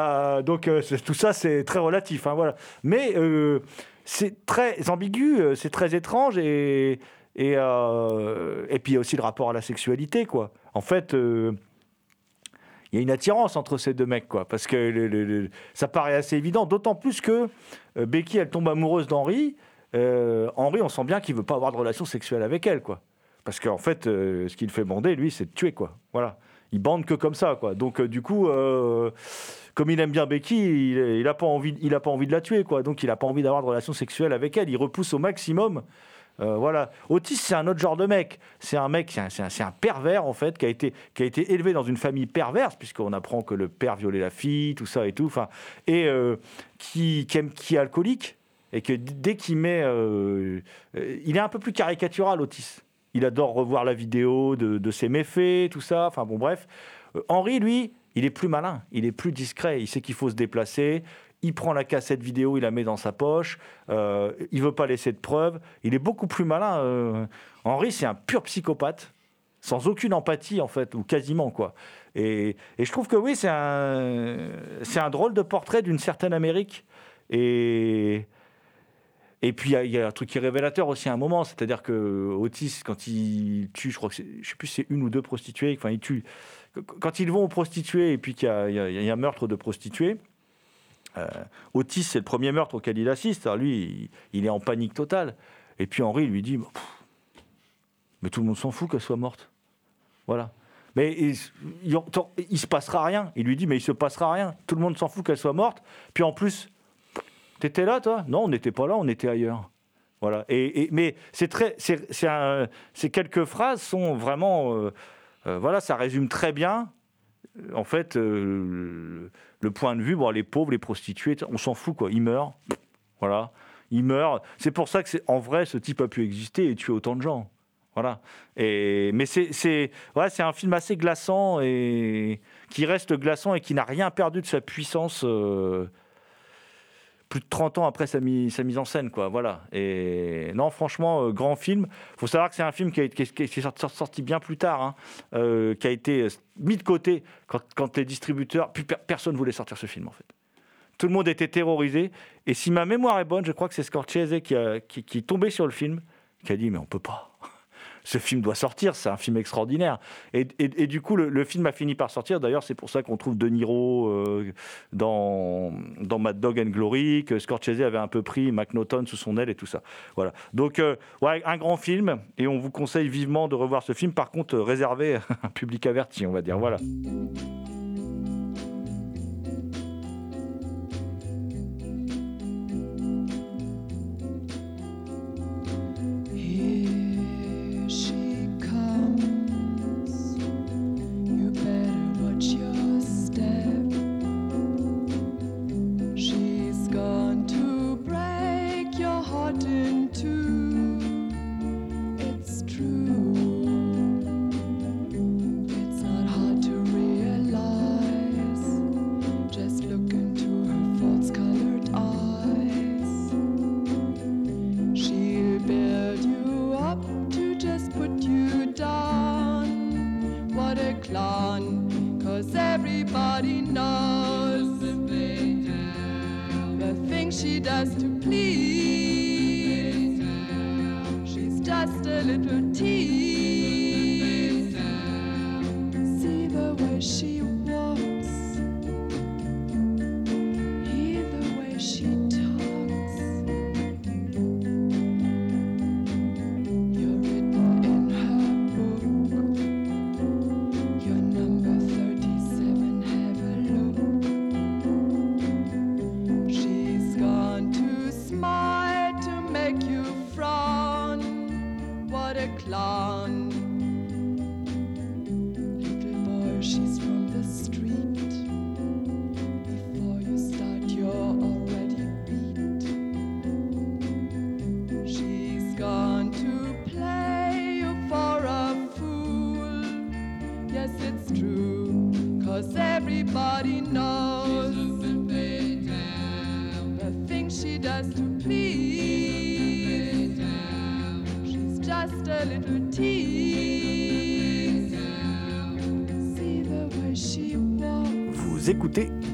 Euh, donc, euh, tout ça, c'est très relatif. hein, voilà. Mais euh, c'est très ambigu, c'est très étrange et. Et, et puis il y a aussi le rapport à la sexualité, quoi. En fait, il y a une attirance entre ces deux mecs, quoi. Parce que ça paraît assez évident, d'autant plus que Becky, elle tombe amoureuse d'Henri. Henri, on sent bien qu'il veut pas avoir de relation sexuelle avec elle, quoi. Parce qu'en fait, ce qu'il fait bander, lui, c'est de tuer, quoi. Voilà. Il bande que comme ça, quoi. Donc, du coup, euh, comme il aime bien Becky, il, il a pas envie, il a pas envie de la tuer, quoi. Donc, il a pas envie d'avoir de relation sexuelle avec elle. Il repousse au maximum. Euh, voilà. Otis, c'est un autre genre de mec. C'est un mec, c'est un, un- un pervers, en fait, qui a, été, élevé dans une famille perverse, puisqu'on apprend que le père violait la fille, tout ça et tout. Enfin, et euh, qui, aime- qui est alcoolique. Et que dès qu'il met. euh, il est un peu plus caricatural, Otis. Il adore revoir la vidéo de, de ses méfaits, tout ça. Enfin, bon, bref. Henri, lui, il est plus malin, il est plus discret. Il sait qu'il faut se déplacer. Il prend la cassette vidéo, il la met dans sa poche. Euh, il veut pas laisser de preuves. Il est beaucoup plus malin. euh. Henri, c'est un pur psychopathe, sans aucune empathie en fait, ou quasiment quoi. Et, et je trouve que oui, c'est un, un drôle de portrait d'une certaine Amérique. Et et puis il y a- un truc qui est révélateur aussi à un moment, c'est-à-dire que Otis, quand il tue, je crois que je sais plus, c'est une ou deux prostituées. Enfin, il tue. Quand ils vont aux prostituées et puis qu'il y, a- un meurtre de prostituées. Euh, Otis, c'est le premier meurtre auquel il assiste. Alors lui, il, est en panique totale. Et puis Henri lui dit Mais tout le monde s'en fout qu'elle soit morte. Voilà. Mais il, il, se passera rien. Il lui dit Mais il se passera rien. Tout le monde s'en fout qu'elle soit morte. Puis en plus, T'étais là, toi? Non, on n'était pas là, on était ailleurs. Voilà. Et, mais c'est très, c'est, quelques phrases sont vraiment, euh, voilà, ça résume très bien. euh, En fait, euh, le, point de vue, bon, les pauvres, les prostituées, on s'en fout quoi. Ils meurent, voilà, ils meurent. C'est pour ça que en vrai, ce type a pu exister et tuer autant de gens. Voilà. Et, mais c'est, ouais, un film assez glaçant et qui reste glaçant et qui n'a rien perdu de sa puissance. euh, plus de 30 ans après sa, mi- sa mise en scène, quoi. Voilà. Et non, franchement, euh, grand film. faut savoir que c'est un film qui, est- sorti, bien plus tard, hein, euh, qui a été euh, mis de côté quand, les distributeurs. Plus per- personne voulait sortir ce film, en fait. Tout le monde était terrorisé. Et si ma mémoire est bonne, je crois que c'est Scorsese qui, a- qui est tombé sur le film, qui a dit Mais on peut pas. Ce film doit sortir, c'est un film extraordinaire. Et, du coup, le, le film a fini par sortir. D'ailleurs, c'est pour ça qu'on trouve De Niro euh, dans, dans Mad Dog and Glory, que Scorsese avait un peu pris McNaughton sous son aile et tout ça. Voilà. Donc, euh, ouais, un grand film. Et on vous conseille vivement de revoir ce film. Par contre, euh, réservé à un public averti, on va dire. Voilà.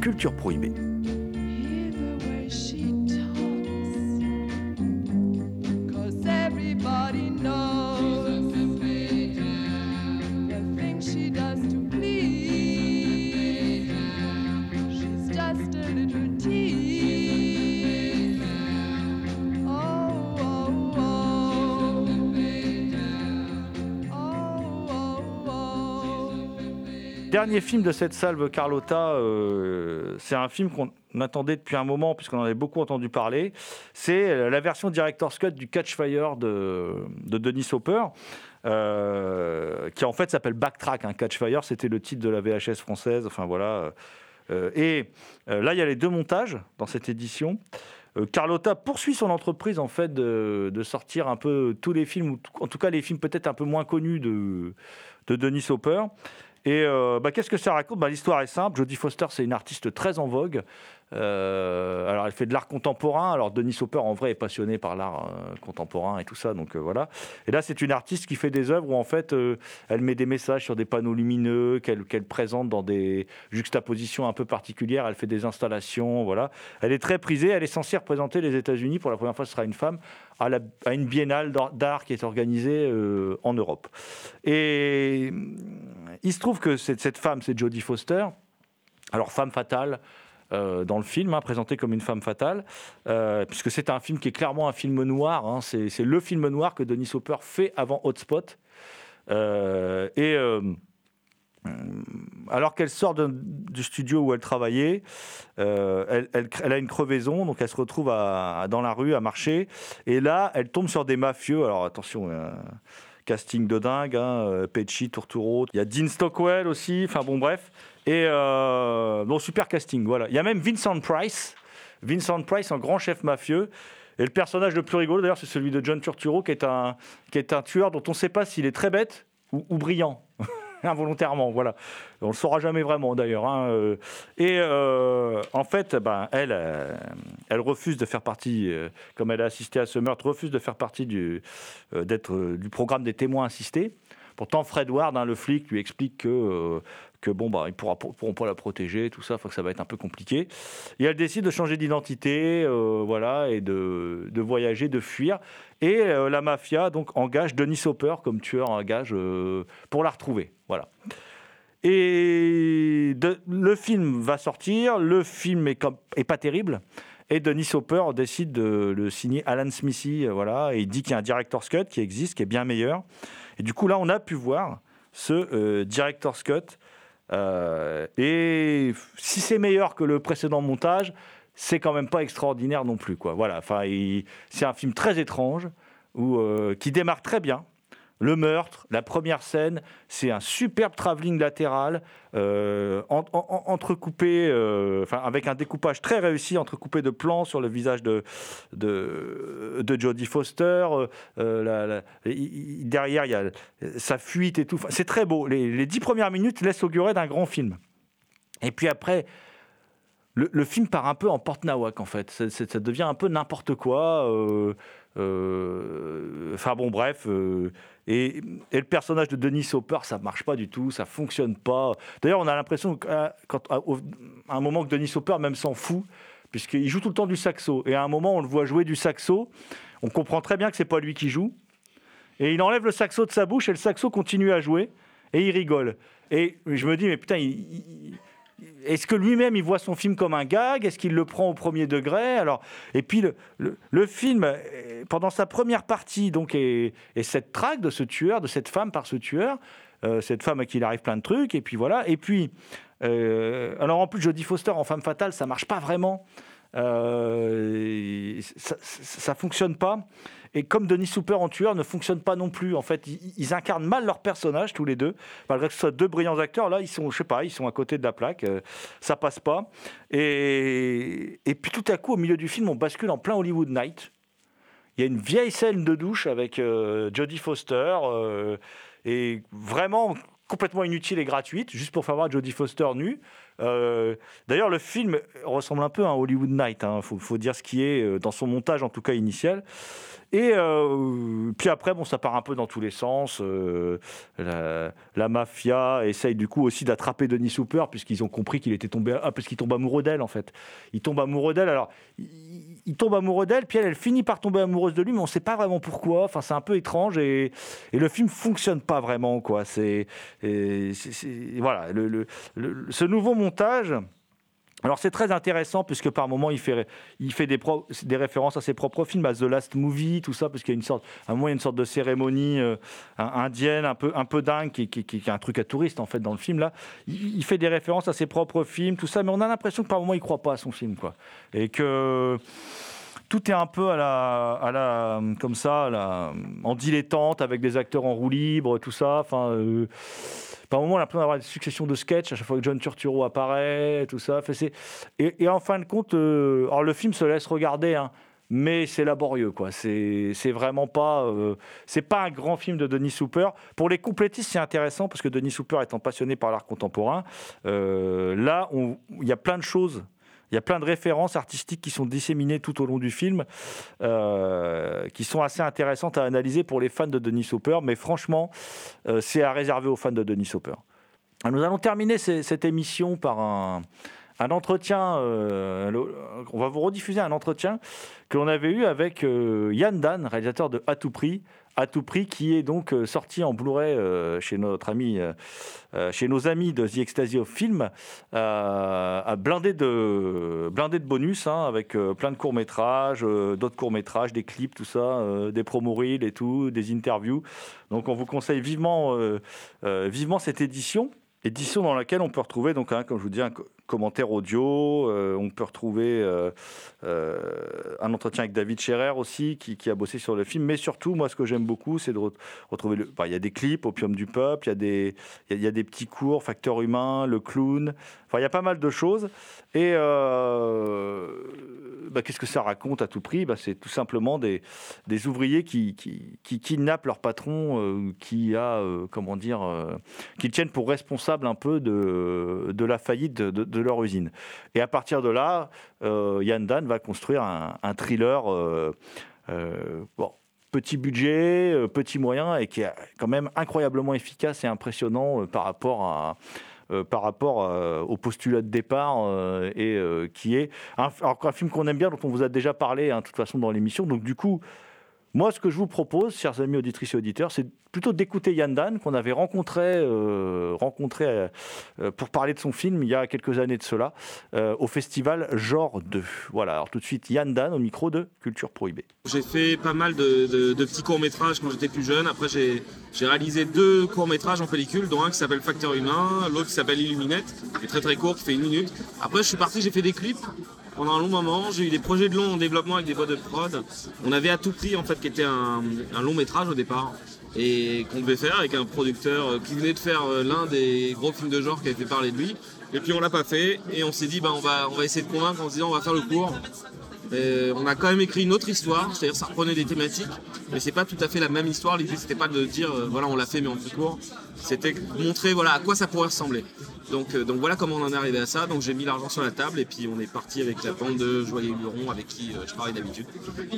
Culture Prohibée. Dernier film de cette salve Carlotta, euh, c'est un film qu'on attendait depuis un moment puisqu'on en avait beaucoup entendu parler. C'est la version director's cut du Catch Fire de, de Denis Hopper. euh, qui en fait s'appelle Backtrack. Un Catch Fire, c'était le titre de la VHS française. Enfin voilà. Euh, et euh, là, il y a les deux montages dans cette édition. Euh, Carlotta poursuit son entreprise en fait de, sortir un peu tous les films, ou en tout cas les films peut-être un peu moins connus de, de Denis Hopper. Et euh, bah, qu'est-ce que ça raconte? Bah, L'histoire est simple. Jodie Foster, c'est une artiste très en vogue. Euh, alors, elle fait de l'art contemporain. Alors, Denis Hopper, en vrai, est passionné par l'art euh, contemporain et tout ça. Donc, euh, voilà. Et là, c'est une artiste qui fait des œuvres où, en fait, elle met des messages sur des panneaux lumineux qu'elle présente dans des juxtapositions un peu particulières. Elle fait des installations. Voilà. Elle est très prisée. Elle est censée représenter les États-Unis. Pour la première fois, ce sera une femme à, une biennale d'art- qui est organisée en Europe. Et il se trouve que cette femme, c'est Jodie Foster. Alors, femme fatale euh, dans le film, hein, présentée comme une femme fatale, euh, puisque c'est un film qui est clairement un film noir. hein. c'est le film noir que Denis Hopper fait avant Hotspot. Euh, et. euh, alors qu'elle sort du studio où elle travaillait, elle, elle- a une crevaison, donc elle se retrouve à- dans la rue à marcher. Et là, elle tombe sur des mafieux. Alors attention, casting de dingue, hein, euh, Pesci, Turturro. Il y a Dean Stockwell aussi. Enfin bon, bref. Et euh, super casting. Voilà. Il y a même Vincent Price. Vincent Price, un grand chef mafieux. Et le personnage le plus rigolo, d'ailleurs, c'est celui de John Turturro, qui est un, qui est un tueur dont on ne sait pas s'il est très bête ou brillant. Involontairement, voilà. On le saura jamais vraiment, d'ailleurs. hein, euh. Et euh, en fait, ben, elle, euh, elle refuse de faire partie, comme elle a assisté à ce meurtre, refuse de faire partie du, d'être, du programme des témoins assistés. Pourtant, Fred Ward, hein, le flic, lui explique que, que bon, bah, ils ne pourront pas la protéger, tout ça, faut que ça va être un peu compliqué. Et elle décide de changer d'identité, euh, voilà, et de, de voyager, de fuir. Et euh, la mafia donc engage Denis Hopper comme tueur à gage euh, pour la retrouver, voilà. Et le film va sortir, le film est, est pas terrible. Et Denis Hopper décide de le signer Alan Smithy, euh, voilà, et il dit qu'il y a un director's cut qui existe, qui est bien meilleur. Et du coup, là, on a pu voir ce director's cut. Euh, et si c'est meilleur que le précédent montage, c'est quand même pas extraordinaire non plus, quoi. Voilà, enfin, c'est un film très étrange euh, qui démarre très bien. Le meurtre, la première scène, c'est un superbe travelling latéral, euh, en- en- en- entrecoupé, euh, enfin, avec un découpage très réussi, entrecoupé de plans sur le visage de, de, de Jodie Foster. euh, derrière, il y a sa fuite et tout. C'est très beau. Les, dix premières minutes laissent augurer d'un grand film. Et puis après, le, film part un peu en porte-nawak, en fait. Ça devient un peu n'importe quoi. Enfin bon, bref. Euh, et, le personnage de Denis Hopper, ça marche pas du tout, ça fonctionne pas. D'ailleurs, on a l'impression qu'à à un moment que Denis Hopper même s'en fout, puisqu'il joue tout le temps du saxo. Et à un moment, on le voit jouer du saxo. On comprend très bien que c'est pas lui qui joue. Et il enlève le saxo de sa bouche et le saxo continue à jouer. Et il rigole. Et je me dis, mais putain, il- est-ce que lui-même il voit son film comme un gag? Est-ce qu'il le prend au premier degré? Alors, et puis le, le- film, euh, pendant sa première partie, donc, est cette traque de ce tueur, de cette femme par ce tueur, euh, cette femme à qui il arrive plein de trucs, et puis voilà. Et puis, euh, alors en plus, Jodie Foster en femme fatale, ça marche pas vraiment. Euh, ça, ça, ça fonctionne pas. Et comme Denis Hooper en tueur ne fonctionne pas non plus, en fait, ils, incarnent mal leur personnage tous les deux, malgré que ce soit deux brillants acteurs. Là, ils sont, je sais pas, ils sont à côté de la plaque, euh, ça passe pas. Et, et puis tout à coup, au milieu du film, on bascule en plein Hollywood Night. Il y a une vieille scène de douche avec euh, Jodie Foster, euh, et vraiment complètement inutile et gratuite, juste pour faire voir Jodie Foster nue. Euh, D'ailleurs, le film ressemble un peu à un Hollywood Night, il faut, faut dire ce qui est euh, dans son montage, en tout cas initial. Et euh, puis après, bon, ça part un peu dans tous les sens. La, mafia essaye du coup aussi d'attraper Denis Hooper, puisqu'ils ont compris qu'il était tombé, ah, parce qu'il tombe amoureux d'elle en fait. Il tombe amoureux d'elle. Alors, il, tombe amoureux d'elle, puis elle, elle finit par tomber amoureuse de lui, mais on ne sait pas vraiment pourquoi. Enfin, c'est un peu étrange et, le film fonctionne pas vraiment, quoi. C'est, voilà, le, ce nouveau montage. Alors c'est très intéressant puisque par moment il fait, des, références à ses propres films, à The Last Movie, tout ça, parce qu'il y a une sorte, à un moment il y a une sorte de cérémonie euh, indienne un peu, dingue qui, qui- est un truc à touriste en fait dans le film là. Il, fait des références à ses propres films, tout ça, mais on a l'impression que par moment il croit pas à son film quoi, et que tout est un peu à la, comme ça, en dilettante avec des acteurs en roue libre, tout ça. Euh, par moment, on a l'impression d'avoir une succession de sketchs à chaque fois que John Turturro apparaît, tout ça. Et, en fin de compte, euh, alors le film se laisse regarder, hein, mais c'est laborieux, quoi. C'est vraiment pas, euh, c'est pas un grand film de Denis Hooper. Pour les complétistes, c'est intéressant parce que Denis Hooper étant passionné par l'art contemporain, euh, là, il y a plein de choses. Il y a plein de références artistiques qui sont disséminées tout au long du film, euh, qui sont assez intéressantes à analyser pour les fans de Denis Hopper. Mais franchement, euh, c'est à réserver aux fans de Denis Hopper. Nous allons terminer cette émission par un, entretien. euh, on va vous rediffuser un entretien que l'on avait eu avec Yann Dan, réalisateur de À tout prix. À tout prix, qui est donc euh, sorti en Blu-ray euh, chez notre ami, euh, chez nos amis de The Ecstasy of Film, blindé de blindé de bonus, hein, avec plein de courts métrages, d'autres courts métrages, des clips, tout ça, des promos reels et tout, des interviews. Donc on vous conseille vivement, vivement cette édition. édition dans laquelle on peut retrouver, donc, hein, comme je vous dis, un co- commentaire audio. euh, on peut retrouver euh, euh, un entretien avec David Scherer aussi, qui, qui a bossé sur le film. Mais surtout, moi, ce que j'aime beaucoup, c'est de re- retrouver. Le... il y a des clips, Opium du peuple, il y, a des- y a- y a des petits cours, Facteur humain, Le clown. Enfin, il y a pas mal de choses. Et bah, qu'est-ce que ça raconte à tout prix? Bah, C'est tout simplement des, des ouvriers qui, qui, kidnappent leur patron, euh, qui a, euh, comment dire, euh, tiennent pour responsable un peu de, de la faillite de, leur usine. Et à partir de là, euh, Yann Dan va construire un, un thriller. bon, petit budget, petit moyen, et qui est quand même incroyablement efficace et impressionnant par rapport à par rapport euh, au postulat de départ euh, et euh, qui est un, alors, un film qu'on aime bien, dont on vous a déjà parlé hein, de toute façon dans l'émission. Donc du coup, moi, ce que je vous propose, chers amis auditrices et auditeurs, c'est plutôt d'écouter Yann Dan, qu'on avait rencontré, euh, rencontré euh, euh, pour parler de son film il y a quelques années de cela, au festival Genre 2. Voilà, alors tout de suite, Yann Dan au micro de Culture Prohibée. J'ai fait pas mal de, petits courts-métrages quand j'étais plus jeune. Après, j'ai réalisé deux courts-métrages en pellicule, dont un qui s'appelle Facteur Humain, l'autre qui s'appelle Illuminette, qui est très très court, qui fait une minute. Après, je suis parti, j'ai fait des clips pendant un long moment. J'ai eu des projets de long en développement avec des boîtes de prod. On avait à tout prix, en fait, qui était un, long métrage au départ. Et qu'on devait faire avec un producteur euh, qui venait de faire euh, l'un des gros films de genre qui avait fait parler de lui. Et puis on l'a pas fait. Et on s'est dit, bah, on, va, on va essayer de convaincre en se disant, on va faire le court. Et on a quand même écrit une autre histoire, c'est-à-dire ça reprenait des thématiques, mais c'est pas tout à fait la même histoire. L'idée c'était pas de dire euh, voilà on l'a fait mais en plus court, c'était montrer voilà à quoi ça pourrait ressembler. Donc, euh, donc voilà comment on en est arrivé à ça. Donc j'ai mis l'argent sur la table et puis on est parti avec la bande de Joyeux Luron avec qui euh, je travaille d'habitude.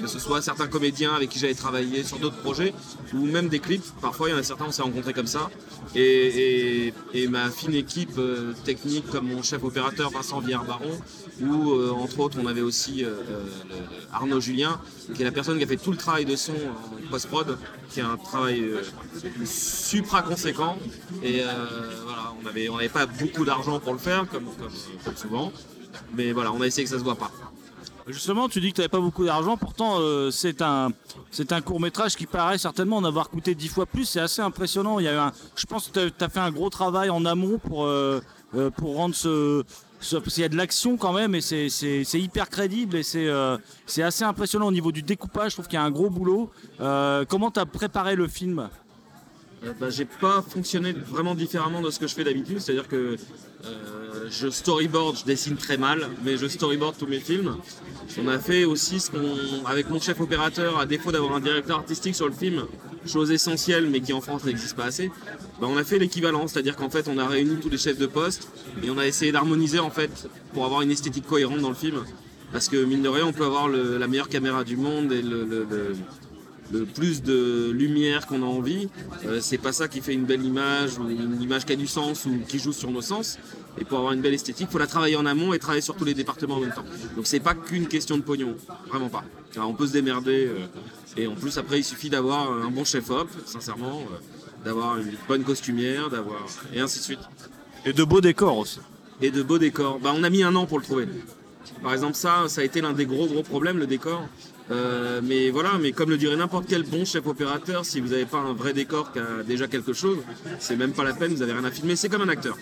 Que ce soit certains comédiens avec qui j'avais travaillé sur d'autres projets ou même des clips. Parfois il y en a certains on s'est rencontrés comme ça. Et, ma fine équipe euh, technique comme mon chef opérateur Vincent Villard-Baron ou entre autres on avait aussi Arnaud Julien qui est la personne qui a fait tout le travail de son post-prod qui est un travail supra conséquent et on avait n'avait pas beaucoup d'argent pour le faire comme, souvent mais voilà on a essayé que ça se voit pas Justement, tu dis que tu n'avais pas beaucoup d'argent, pourtant euh, c'est un, court métrage qui paraît certainement en avoir coûté dix fois plus. C'est assez impressionnant. Il y a je pense que tu as fait un gros travail en amont pour, euh, euh, rendre ce, ce- Parce qu'il y a de l'action quand même et c'est, hyper crédible et c'est, assez impressionnant au niveau du découpage. Je trouve qu'il y a un gros boulot. Comment tu as préparé le film? Bah, j'ai pas fonctionné vraiment différemment de ce que je fais d'habitude, c'est-à-dire que euh, je storyboard, je dessine très mal, mais je storyboard tous mes films. On a fait aussi ce qu'on, avec mon chef opérateur, à défaut d'avoir un directeur artistique sur le film, chose essentielle mais qui en France n'existe pas assez, bah, on a fait l'équivalent, c'est-à-dire qu'en fait on a réuni tous les chefs de poste et on a essayé d'harmoniser en fait pour avoir une esthétique cohérente dans le film. Parce que mine de rien, on peut avoir la meilleure caméra du monde et le, le plus de lumière qu'on a envie. Euh, c'est pas ça qui fait une belle image ou une image qui a du sens ou qui joue sur nos sens. Et pour avoir une belle esthétique, faut la travailler en amont et travailler sur tous les départements en même temps. Donc c'est pas qu'une question de pognon, vraiment pas. Alors, on peut se démerder euh, et en plus après il suffit d'avoir un bon chef-op, sincèrement, euh, d'avoir une bonne costumière, d'avoir et ainsi de suite. Et de beaux décors aussi. Et de beaux décors. Bah, on a mis un an pour le trouver. Par exemple, ça, ça a été l'un des gros gros problèmes, le décor. Euh, mais voilà, mais comme le dirait n'importe quel bon chef opérateur, si vous n'avez pas un vrai décor qui a déjà quelque chose, c'est même pas la peine, vous avez rien à filmer, c'est comme un acteur.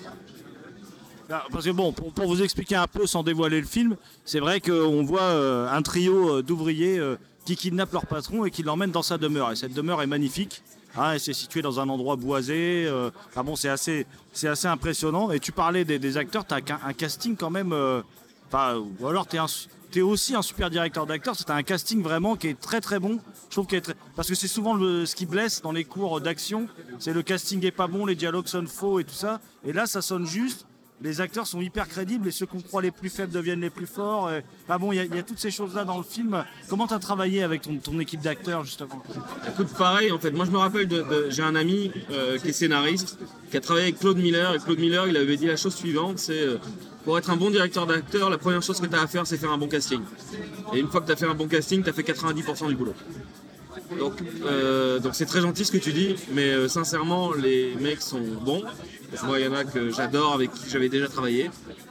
Ah, Parce que bon, pour, vous expliquer un peu sans dévoiler le film, c'est vrai qu'on voit euh, un trio euh, d'ouvriers qui kidnappent leur patron et qui l'emmènent dans sa demeure. Et cette demeure est magnifique. hein, et c'est situé dans un endroit boisé. bon, c'est assez, assez impressionnant. Et tu parlais des, acteurs, tu as un, casting quand même. ou alors tu es, aussi un super directeur d'acteurs. C'est un casting vraiment qui est très très bon. Parce que c'est souvent ce qui blesse dans les cours d'action. C'est le casting est pas bon, les dialogues sonnent faux et tout ça. Et là, ça sonne juste les acteurs sont hyper crédibles et ceux qu'on croit les plus faibles deviennent les plus forts. Bah bon, il y, a- toutes ces choses-là dans le film. Comment tu as travaillé avec ton, équipe d'acteurs justement? Écoute, pareil, en fait, moi je me rappelle, de- j'ai un ami euh, qui est scénariste, qui a travaillé avec Claude Miller, et Claude Miller, il avait dit la chose suivante, c'est euh, pour être un bon directeur d'acteur, la première chose que tu as à faire, c'est faire un bon casting. Et une fois que tu as fait un bon casting, tu as fait 90% du boulot. Donc, euh, donc c'est très gentil ce que tu dis, mais euh, sincèrement, les mecs sont bons. Moi, il y en a que j'adore, avec qui j'avais déjà travaillé.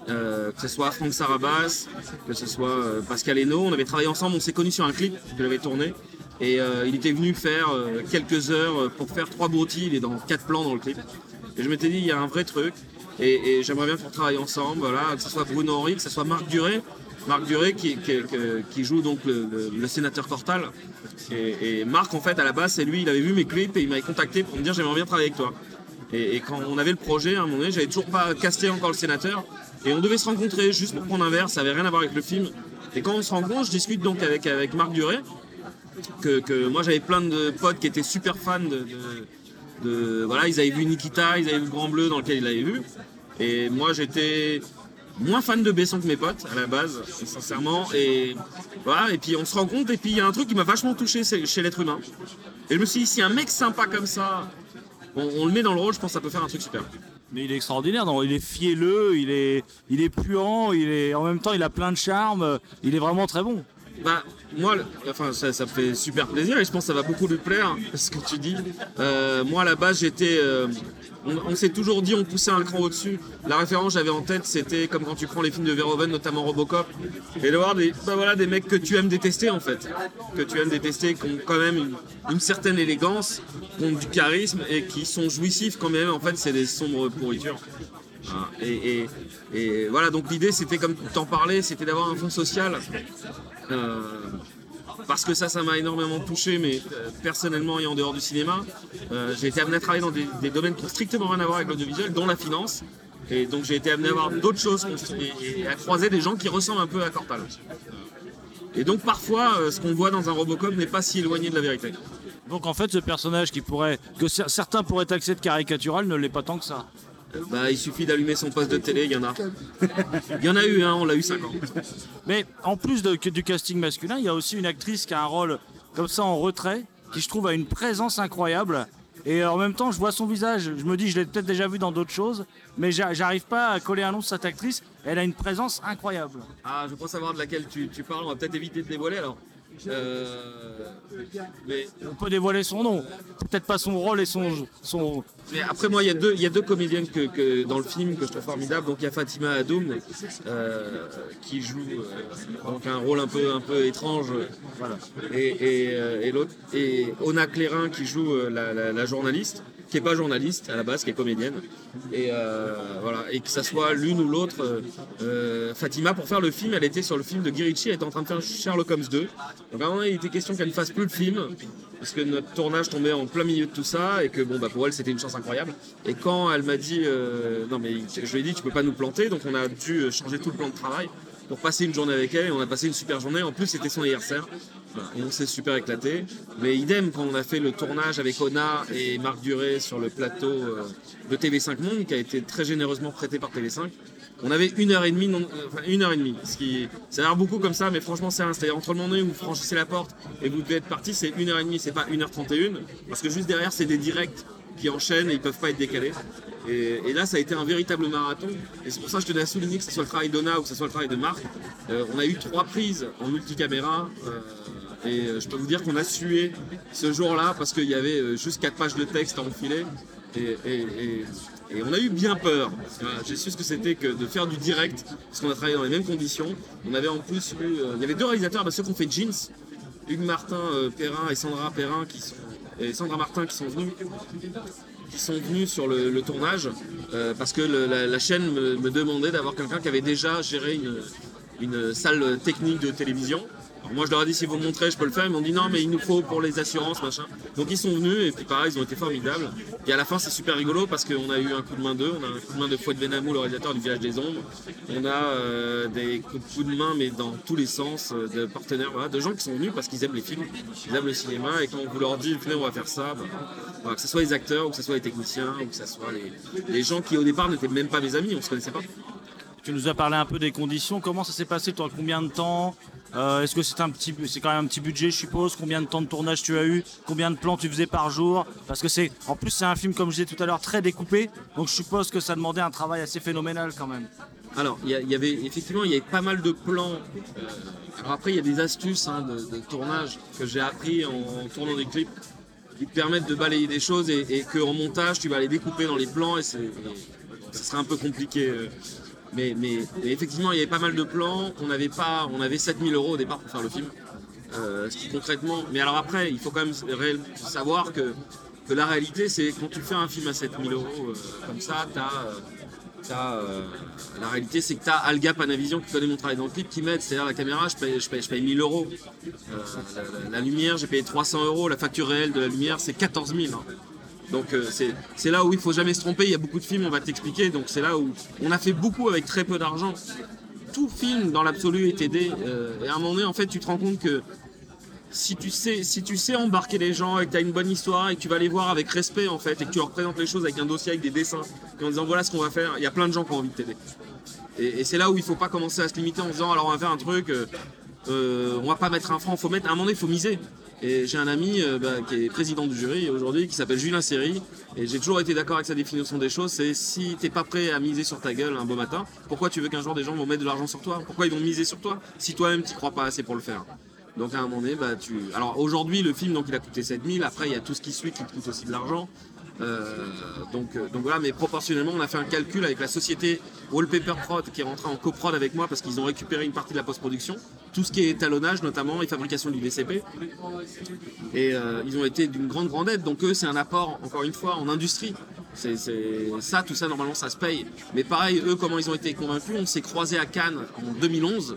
Euh, que ce soit Franck Sarabas, que ce soit Pascal Hainaut. On avait travaillé ensemble, on s'est connus sur un clip que j'avais tourné. Et il était venu faire quelques heures pour faire trois broutilles. Il est dans quatre plans dans le clip. Et je m'étais dit, il y a un vrai truc. Et, j'aimerais bien qu'on travaille ensemble, voilà, que ce soit Bruno Henry, que ce soit Marc Duré. Marc Duré qui, joue donc le, sénateur Cortal. Et, Marc, en fait, à la base, c'est lui, il avait vu mes clips et il m'avait contacté pour me dire j'aimerais bien travailler avec toi. Et, quand on avait le projet, à un moment donné, j'avais toujours pas casté encore le sénateur. Et on devait se rencontrer juste pour prendre un verre, ça avait rien à voir avec le film. Et quand on se rencontre, je discute donc avec, Marc Duré, que, moi j'avais plein de potes qui étaient super fans de, de- voilà, ils avaient vu Nikita, ils avaient vu Grand Bleu dans lequel ils l'avaient vu. Et moi j'étais moins fan de Besson que mes potes à la base, sincèrement. Et voilà, et puis on se rend compte, et puis il y a un truc qui m'a vachement touché chez l'être humain. Et je me suis dit, si un mec sympa comme ça, on, on le met dans le rôle, je pense que ça peut faire un truc super. Mais il est extraordinaire, non il est fielleux, il est, il est puant, il est, en même temps il a plein de charme, il est vraiment très bon. Bah, moi, enfin, ça, me fait super plaisir et je pense que ça va beaucoup lui plaire, ce que tu dis. Euh, moi, à la base, j'étais. euh, on s'est toujours dit, on poussait un cran au-dessus. La référence que j'avais en tête, c'était comme quand tu prends les films de Verhoeven, notamment Robocop, et de voir des, bah voilà, des mecs que tu aimes détester, en fait. Que tu aimes détester, qui ont quand même une, certaine élégance, qui ont du charisme et qui sont jouissifs quand même. En fait, c'est des sombres pourritures. Hein, Et, voilà, donc l'idée c'était comme t'en parlais, c'était d'avoir un fond social. Euh, parce que ça, ça m'a énormément touché, mais euh, personnellement et en dehors du cinéma, euh, j'ai été amené à travailler dans des, domaines qui ont strictement rien à voir avec l'audiovisuel, dont la finance. Et donc j'ai été amené à voir d'autres choses et, à croiser des gens qui ressemblent un peu à Cortal. Et donc parfois, ce qu'on voit dans un Robocop n'est pas si éloigné de la vérité. Donc en fait ce personnage qui pourrait, que cer- certains pourraient taxer de caricatural ne l'est pas tant que ça. Bah, il suffit d'allumer son poste de télé, il y en a. Il y en a eu, hein, on l'a eu 5 ans. Mais en plus de- du casting masculin, il y a aussi une actrice qui a un rôle comme ça en retrait, qui je trouve a une présence incroyable. Et en même temps, je vois son visage. Je me dis, je l'ai peut-être déjà vu dans d'autres choses, mais j'a- j'arrive pas à coller un nom sur cette actrice. Elle a une présence incroyable. Ah, je crois savoir de laquelle tu, tu parles, on va peut-être éviter de dévoiler alors. Euh, mais, On peut dévoiler son nom, peut-être pas son rôle et son, son, mais après moi, il y, a deux- il y a deux comédiennes que, que- dans le film que je trouve formidables. Donc il y a Fatima Adoum euh, qui joue euh, donc un rôle un peu, un peu étrange. voilà. Et, et, et l'autre, et Ona Clérin qui joue la, la- la journaliste, qui est pas journaliste à la base, qui est comédienne. Et euh, voilà. Et que ça soit l'une ou l'autre, euh, Fatima pour faire le film, elle était sur le film de Guy Ritchie, elle était en train de faire Sherlock Holmes 2. Donc à un moment, il était question qu'elle ne fasse plus le film parce que notre tournage tombait en plein milieu de tout ça et que bon bah pour elle c'était une chance incroyable. Et quand elle m'a dit euh, non mais je lui ai dit tu peux pas nous planter donc on a dû changer tout le plan de travail pour passer une journée avec elle et on a passé une super journée. En plus c'était son anniversaire et on s'est super éclaté. Mais idem quand on a fait le tournage avec Ona et Marc Duré sur le plateau euh, de TV5 Monde qui a été très généreusement prêté par TV5. On avait une heure et demie, non- euh, une heure et demie, ce qui, ça a l'air beaucoup comme ça, mais franchement c'est rien. C'est-à-dire entre le moment où vous franchissez la porte et vous devez être parti, c'est une heure et demie, c'est pas une heure trente et une, parce que juste derrière c'est des directs qui enchaînent et ils peuvent pas être décalés. Et, là ça a été un véritable marathon, et c'est pour ça que je tenais à souligner que ce soit le travail d'Ona ou que ce soit le travail de Marc. Euh, on a eu trois prises en multicaméra. euh, et euh, je peux vous dire qu'on a sué ce jour-là parce qu'il y avait juste quatre pages de texte à enfiler. Et, on a eu bien peur. J'ai su ce que c'était que de faire du direct, parce qu'on a travaillé dans les mêmes conditions. On avait en plus eu, il y avait deux réalisateurs, ceux qui ont fait Jeans, Hugues Martin Perrin et Sandra Perrin qui sont, et Sandra Martin qui sont venus, sont venus sur le, tournage, euh, parce que la, chaîne me, demandait d'avoir quelqu'un qui avait déjà géré une salle technique de télévision. Alors moi je leur ai dit si vous me montrez je peux le faire, ils m'ont dit non mais il nous faut pour les assurances machin. Donc ils sont venus et puis pareil ils ont été formidables. Et à la fin c'est super rigolo parce qu'on a eu un coup de main d'eux, on a un coup de main de Fouette Benamou, le réalisateur du Village des Ombres. On a euh, des coups de main mais dans tous les sens euh, de partenaires, de gens qui sont venus parce qu'ils aiment les films, ils aiment le cinéma et quand on vous leur dit on va faire ça, voilà, que ce soit les acteurs ou que ce soit les techniciens ou que ce soit les, les gens qui au départ n'étaient même pas mes amis, on se connaissait pas. Tu nous as parlé un peu des conditions. Comment ça s'est passé toi? Combien de temps? Euh, Est-ce que c'est un petit, quand même un petit budget, je suppose? Combien de temps de tournage tu as eu? Combien de plans tu faisais par jour? Parce que c'est, en plus, c'est un film comme je disais tout à l'heure très découpé. Donc je suppose que ça demandait un travail assez phénoménal quand même. Alors, il y, avait effectivement, il y avait pas mal de plans. euh, alors après, il y a des astuces hein, de, tournage que j'ai appris en, tournant des clips qui te permettent de balayer des choses et, et qu'en montage, tu vas les découper dans les plans et, c'est, ça serait un peu compliqué. euh. Mais, mais- effectivement, il y avait pas mal de plans. On avait pas, on avait 7000 euros au départ pour faire le film. Euh, ce qui concrètement. Mais alors après, il faut quand même savoir que, que la réalité, c'est quand tu fais un film à 7000 euros euh, comme ça, euh, la réalité, c'est que tu as Alga Panavision qui connaît mon travail dans le clip qui m'aide. C'est-à-dire la caméra, je paye, je paye, je paye 1000 euros. La, lumière, j'ai payé 300 euros. La facture réelle de la lumière, c'est 14 000. hein. Donc euh, c'est là où il faut jamais se tromper. Il y a beaucoup de films, on va t'expliquer. Donc c'est là où on a fait beaucoup avec très peu d'argent. Tout film dans l'absolu est aidé. euh, et à un moment donné, en fait, tu te rends compte que si tu sais, embarquer les gens et que tu as une bonne histoire et que tu vas les voir avec respect en fait et que tu leur présentes les choses avec un dossier avec des dessins en disant voilà ce qu'on va faire, il y a plein de gens qui ont envie de t'aider. Et, et c'est là où il faut pas commencer à se limiter en disant alors on va faire un truc, euh, euh, on va pas mettre un franc, faut mettre à un moment donné, il faut miser. Et j'ai un ami euh, bah, qui est président du jury aujourd'hui qui s'appelle Julien Serry et j'ai toujours été d'accord avec sa définition des choses, c'est si t'es pas prêt à miser sur ta gueule un beau matin, pourquoi tu veux qu'un jour des gens vont mettre de l'argent sur toi? Pourquoi ils vont miser sur toi si toi-même tu crois pas assez pour le faire? Donc à un moment donné, bah. Alors aujourd'hui, le film, donc, il a coûté 7000. Après, il y a tout ce qui suit qui coûte aussi de l'argent. Euh, donc, euh, donc voilà, mais proportionnellement, on a fait un calcul avec la société Wallpaper Prod qui est rentrée en coprod avec moi parce qu'ils ont récupéré une partie de la post-production. Tout ce qui est étalonnage notamment et fabrication du DCP. Et euh, ils ont été d'une grande, grande aide. Donc eux, c'est un apport, encore une fois, en industrie. C'est- ça, tout ça, normalement, ça se paye. Mais pareil, eux, comment ils ont été convaincus? On s'est croisés à Cannes en 2011.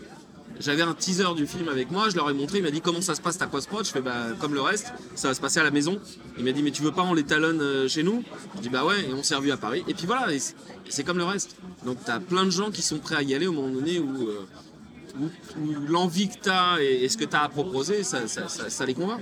J'avais un teaser du film avec moi, je leur ai montré, il m'a dit comment ça se passe ta post-prod Je fais bah comme le reste, ça va se passer à la maison. Il m'a dit mais tu veux pas on les talonne euh, chez nous? Je dis bah ouais et on s'est revu à Paris. Et puis voilà, c'est comme le reste. Donc t'as plein de gens qui sont prêts à y aller au moment donné où, euh, l'envie que t'as et, ce que t'as à proposer, ça les convainc.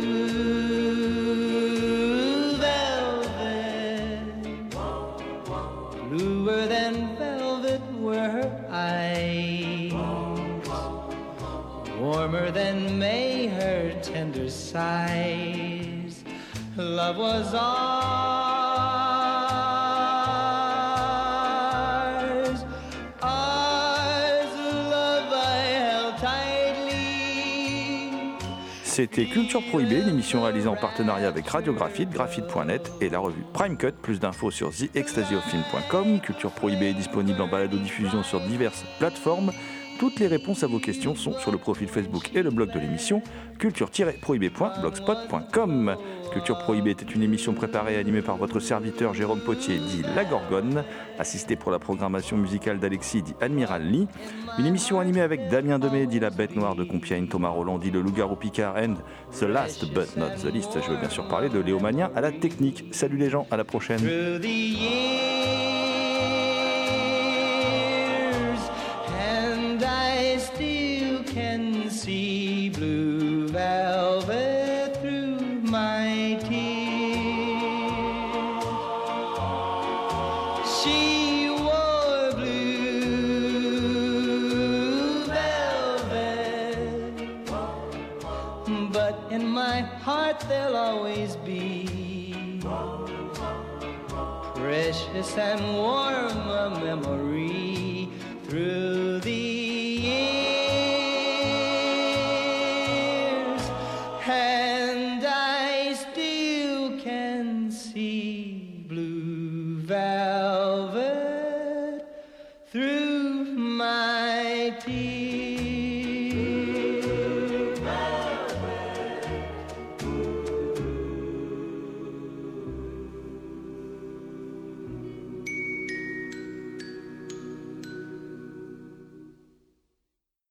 C'était Culture Prohibée, l'émission réalisée en partenariat avec Radiographite, graphite.net et la revue Prime Cut. Plus d'infos sur theextasiofilm.com. Culture Prohibée est disponible en balado-diffusion sur diverses plateformes. Toutes les réponses à vos questions sont sur le profil Facebook et le blog de l'émission culture-prohibée.blogspot.com. Culture Prohibée était une émission préparée et animée par votre serviteur Jérôme Potier, dit La Gorgone, assisté pour la programmation musicale d'Alexis, dit Admiral Lee. Une émission animée avec Damien Demey, dit La Bête Noire de Compiègne, Thomas Roland, dit Le Loup-Garou Picard, and The Last But Not The Least. Je veux bien sûr parler de Léo Mania à la technique. Salut les gens, à la prochaine. See blue velvet through my tears. She wore blue velvet, but in my heart there'll always be precious and warm a memory